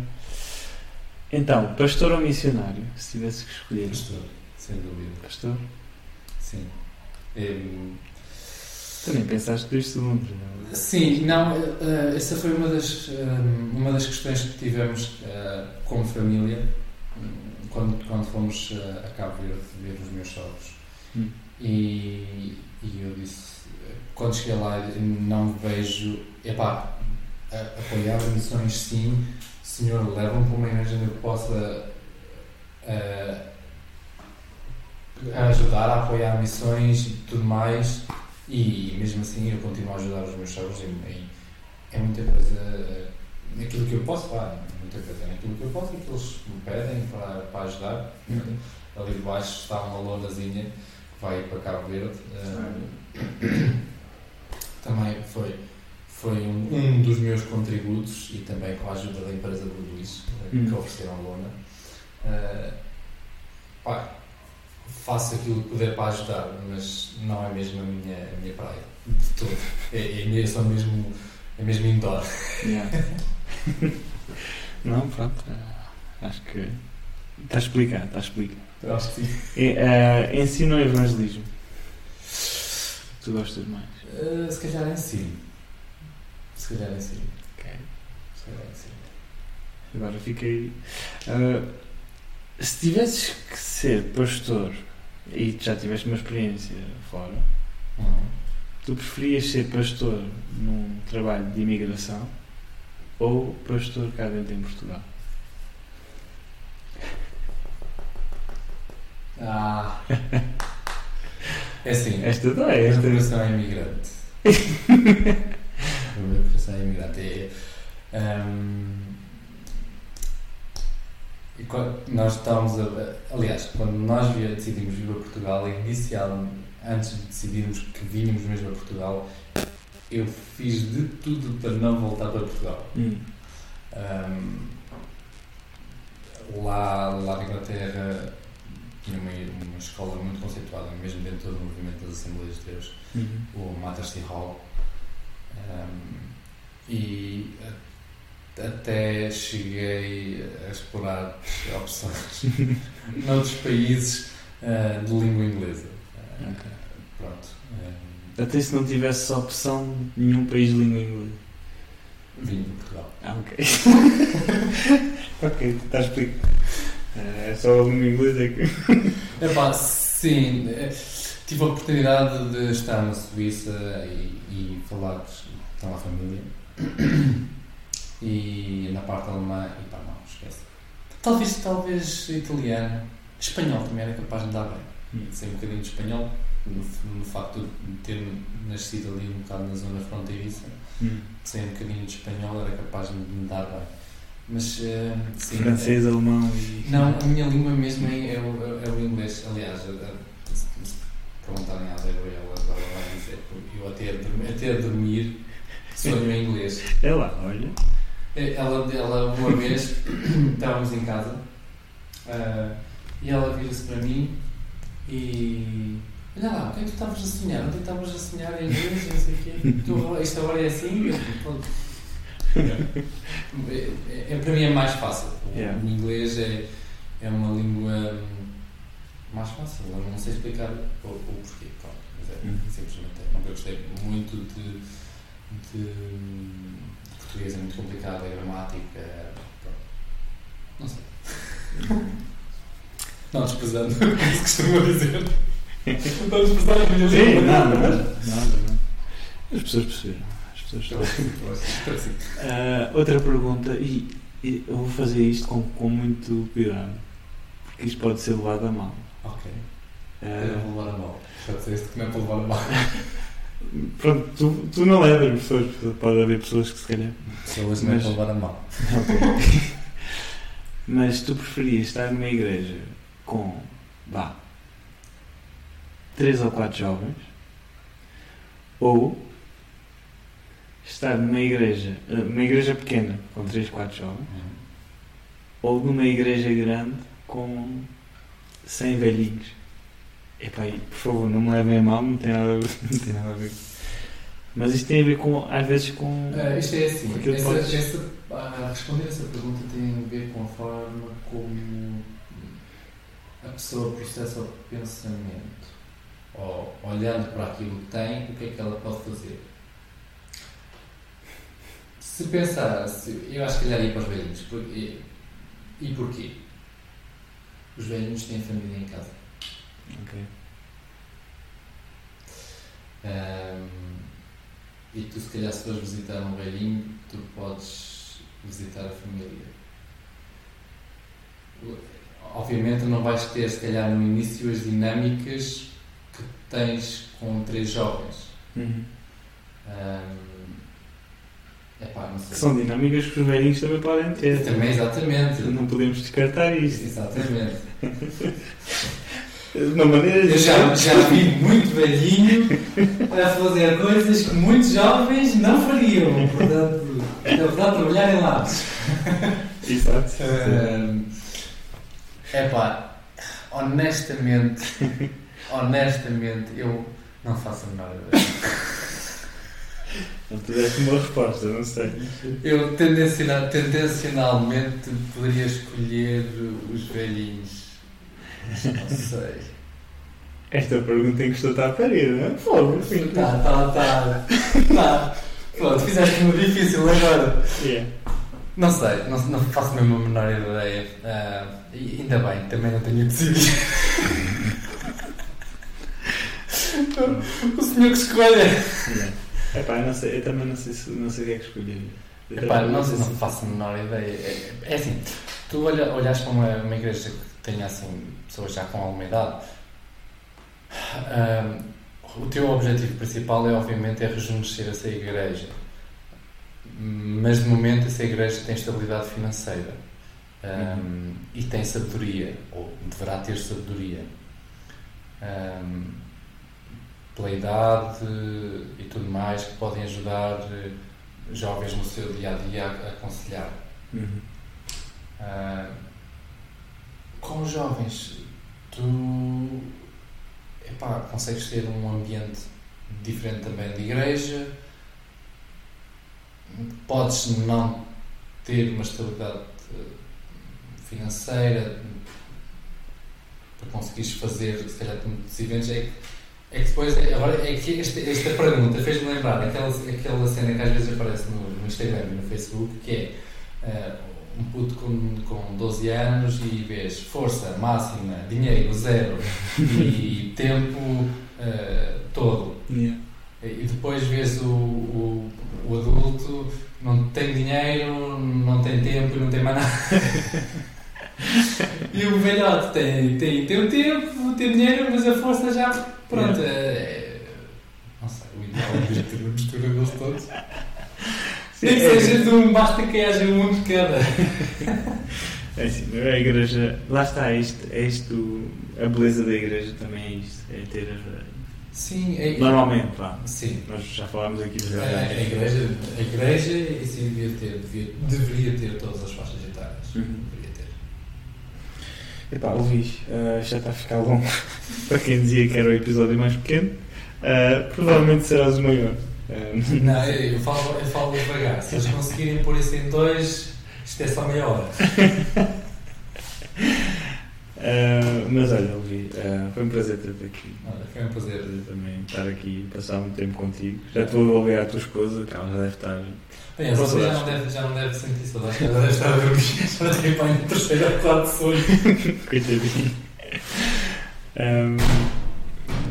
Então, pastor ou missionário? Se tivesse que escolher. Pastor, sem dúvida. Pastor? Sim. Em, Também pensaste dois segundos, não é? Sim, não, eh, essa foi uma das, eh, uma das questões que tivemos eh, como família quando, quando fomos eh, a Cabo Verde ver os meus sogros. Hum. E, e eu disse, eh, quando cheguei lá, não vejo, epá, apoiar missões sim, Senhor, leva-me para uma igreja onde eu possa eh, ajudar a apoiar missões e tudo mais. E mesmo assim eu continuo a ajudar os meus em, em- é muita coisa naquilo que eu posso, pá, muita coisa naquilo que eu posso e que eles me pedem para, para ajudar. Ali debaixo está uma lonazinha que vai para Cabo Verde. eh, também foi, foi um, um dos meus contributos e também com a ajuda da empresa do Luís, eh, que Hum. ofereceram a lona. Pá, faço aquilo que puder para ajudar, mas não é mesmo a minha, a minha praia. De todo. É, é, mesmo- só mesmo, é mesmo indoor. Yeah. não, pronto. eh, Acho que está explicado, está explicado. Acho que sim. Eh, ensino evangelismo? Tu gostas mais? Eh, se calhar ensino. Se calhar ensino. Ok. Se calhar ensino. Agora fiquei. Ah, se tivesses que ser pastor e já tiveste uma experiência fora, Uhum. tu preferias ser pastor num trabalho de imigração ou pastor cá dentro em Portugal? Ah. É assim. Esta não O é esta. é imigrante. o meu coração é imigrante. Ehm, e quando nós estávamos a. Aliás, quando nós decidimos vir a Portugal, inicial, antes de decidirmos que vínhamos mesmo a Portugal, eu fiz de tudo para não voltar para Portugal. Hum. Ahm, lá, lá na Inglaterra tinha uma, uma escola muito conceituada, mesmo dentro do movimento das Assembleias de Deus, Uhum. o Mattersey Hall. Ahm, e até cheguei a explorar opções noutros países ah, de língua inglesa. Ah, Ok. Pronto. Até se não tivesse opção de nenhum país de língua inglesa. vim de Portugal. Ah, ok. ok, está explicado. Ah, É só a língua inglesa é que. Epá, sim. eh, Tive a oportunidade de estar na Suíça e, e falar com a família. E na parte alemã, e pá, não, esquece. Talvez, talvez italiano. Espanhol também era capaz de me dar bem. Hum. Sei um bocadinho de espanhol, no, no facto de ter nascido ali um bocado na zona fronteiriça. Hum. Sei um bocadinho de espanhol, era capaz de me dar bem. Mas, eh, sim. Francês, alemão e. Não, a minha língua mesmo é, é o, é o inglês. Aliás, a- a- se se perguntarem à Débora, ela vai dizer eu até a dormir, até a dormir sonho em inglês. É lá, olha. Ela, ela uma vez, estávamos em casa ah, e ela vira-se para mim e. Olha lá, o que é que tu estavas a sonhar? Onde é que estavas a sonhar em inglês? Não sei o quê. Tu, isto agora é assim? Eu. É, é- é- para mim é mais fácil. O Yeah. inglês é, é uma língua mais fácil. Eu não sei explicar o, o porquê. Pronto, mas é, Uhum. simplesmente é. Nunca gostei muito de, de, de português, é muito complicado, é gramática. Pronto. Não sei. Não desprezando, como se costuma dizer. Não desprezando a minha Sim, língua. nada, nada, nada. As pessoas perceberam. As pessoas sabem. Sim. Ah, outra pergunta, e, e eu vou fazer isto com, com muito cuidado, porque isto pode ser levado a mal. Ok. Ah, Eu não vou levar a mal. Pode ser isto que não é para levar a mal. pronto, tu, tu não levas pessoas, pode haver pessoas que se calhar. Pessoas não é Mas- levar a mal. Mas tu preferias estar numa igreja com, vá, três ou quatro jovens ou estar numa igreja, eh, numa igreja pequena com três, quatro jovens ou numa igreja grande com 100 velhinhos. Epá, e, por favor, não me levem a mal, não tem nada a ver. Não tem nada a ver. Mas isto tem a ver com, às vezes, com. Ah, isto é assim, essa, podes- essa- a responder essa pergunta tem a ver com a forma como a pessoa processa o pensamento. Ou olhando para aquilo que tem, o que é que ela pode fazer. Se pensar, se, eu acho que calhar ia para os velhinhos. E porquê? Os velhinhos têm família em casa. Ok. Ahm, e tu, se calhar, se fores visitar um velhinho, tu podes visitar a família. Obviamente, não vais ter, se calhar, no início, as dinâmicas que tens com três jovens. Uhum. Ahm, epá. Que são dinâmicas que os velhinhos também podem ter. Também, exatamente. Não podemos descartar isto. Exatamente. De uma maneira Eu já, já vi muito velhinho a fazer coisas que muitos jovens não fariam. Portanto, é verdade trabalhar em lares. Exato. É pá, honestamente, honestamente, eu não faço a menor ideia. Não tiveste uma resposta, não sei. Eu tendenciona- tendencionalmente poderia escolher os velhinhos. Não sei. Esta pergunta encostou-te à parede, não é? Fogo, sim. Tá, tá, tá. Tá. Pronto, fizeste-me difícil agora. Yeah. Não sei, não, não faço mesmo a menor ideia. E ainda bem, também não tenho decidido. o senhor que escolhe. Yeah. Epá, não sei, eu também não sei, se- não sei o que é que escolher. Eu Epá, não, sei não faço a menor ideia. É, é assim, tu olha, olhas para uma, uma igreja que tenha assim, pessoas já com alguma idade, ah, o teu objetivo principal é obviamente é rejuvenescer essa igreja. Mas de momento essa igreja tem estabilidade financeira um, e tem sabedoria, ou deverá ter sabedoria. Um, pela idade e tudo mais, que podem ajudar eh, jovens no seu dia a dia a, aconselhar. Uhum. Ah, com os jovens, tu epá, consegues ter um ambiente diferente também de igreja, podes não ter uma estabilidade eh, financeira para conseguires fazer, se calhar, muitos eventos. É que, é que depois, agora, é que esta, esta pergunta fez-me lembrar aquela, aquela cena que às vezes aparece no, no Instagram e no Facebook, que é eh, um puto com, com 12 anos e vês força máxima, dinheiro zero e tempo eh, todo. Yeah. E depois vês o, o, o adulto, não tem dinheiro, não tem tempo e não tem mais nada. e o velhote tem, tem, tem o tempo, tem dinheiro, mas a força já. Pronto. É, não sei, o ideal é ter uma mistura deles todos. Nem que É, seja de um, basta que haja um de cada. É assim, a igreja. Lá está, é isto, é isto. A beleza da igreja também é isto. É ter. Sim, é, Normalmente, vá. Sim. Nós já falámos aqui dos A, a igreja, a igreja isso devia ter, devia, deveria ter todas as faixas etárias. Uhum. Deveria ter. Epá, Luís, uh, já está a ficar longo. Para quem dizia que era o episódio mais pequeno, uh, provavelmente serás o maior. Não, eu, falo, eu falo devagar. Se eles conseguirem pôr isso em dois, isto é só meia hora. uh, mas olha, uh, foi um prazer ter-te aqui. Olha, foi um prazer. Também estar aqui e passar um tempo contigo. Já te vou devolver à tua esposa, que ela já deve estar. Bem, a Sofia já não deve, já não deve sentir saudades, ela deve estar a dormir. Já tem para em terceiro ou quarto sonho. Coitadinho. Um,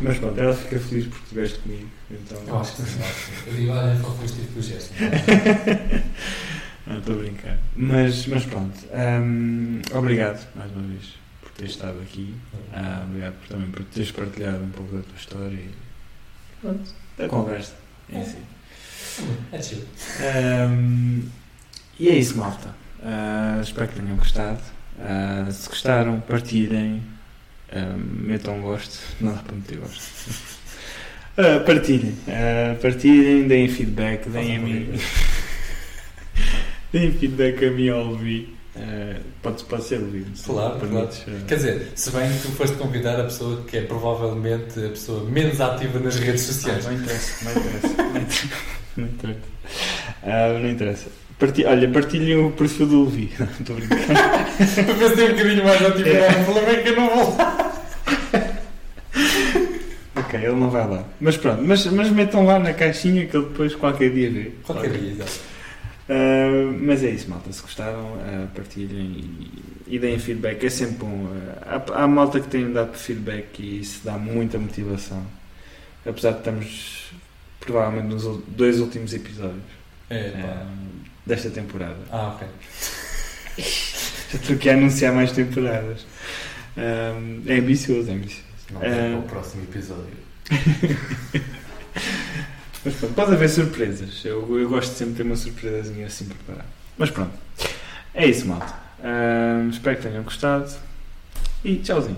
mas pronto, ela fica feliz porque estiveste comigo. Então, Eu acho que sim. acho que sim. Eu digo, olha, só foste tipo o gesto. Não, estou a brincar. Mas, mas pronto. hum, obrigado mais uma vez por teres estado aqui. Ah, obrigado por, também por teres partilhado um pouco da tua história e pronto, da conversa em si. É chill. Hum, e é isso, malta. Ah, espero que tenham gostado. Ah, se gostaram, partilhem. Ah, metam gosto. Não dá para meter gosto. Ah, partilhem. Ah, partilhem, deem feedback, deem a mim. deem feedback a mim ao ouvir. Ah, pode, pode ser ouvido. Claro, ah. Quer dizer, se bem que tu foste convidar a pessoa que é provavelmente a pessoa menos ativa nas redes sociais. Não interessa, não interessa. Não interessa. Não interessa. Ah, não interessa. Parti- olha, partilhem o perfil do Levi. Estou a brincar. Para ver se tem um bocadinho mais atividade. O problema é que eu não vou lá. ok, ele não vai lá. Mas pronto, mas, mas metam lá na caixinha que ele depois qualquer dia vê. Qualquer dia, exato. Ah, mas é isso, malta. Se gostaram, ah, partilhem e, e deem feedback. É sempre bom. Ah, há, há malta que tem dado feedback e isso dá muita motivação. Apesar de estamos provavelmente nos dois últimos episódios É, pá. Desta temporada. Ah, ok. Já estou aqui a anunciar mais temporadas. Ah, é ambicioso, é ambicioso. Não, É. para o próximo episódio. Mas pronto, pode haver surpresas. Eu, eu gosto de sempre de ter uma surpresazinha assim preparada. Mas pronto, é isso, malta. Ah, espero que tenham gostado e tchauzinho.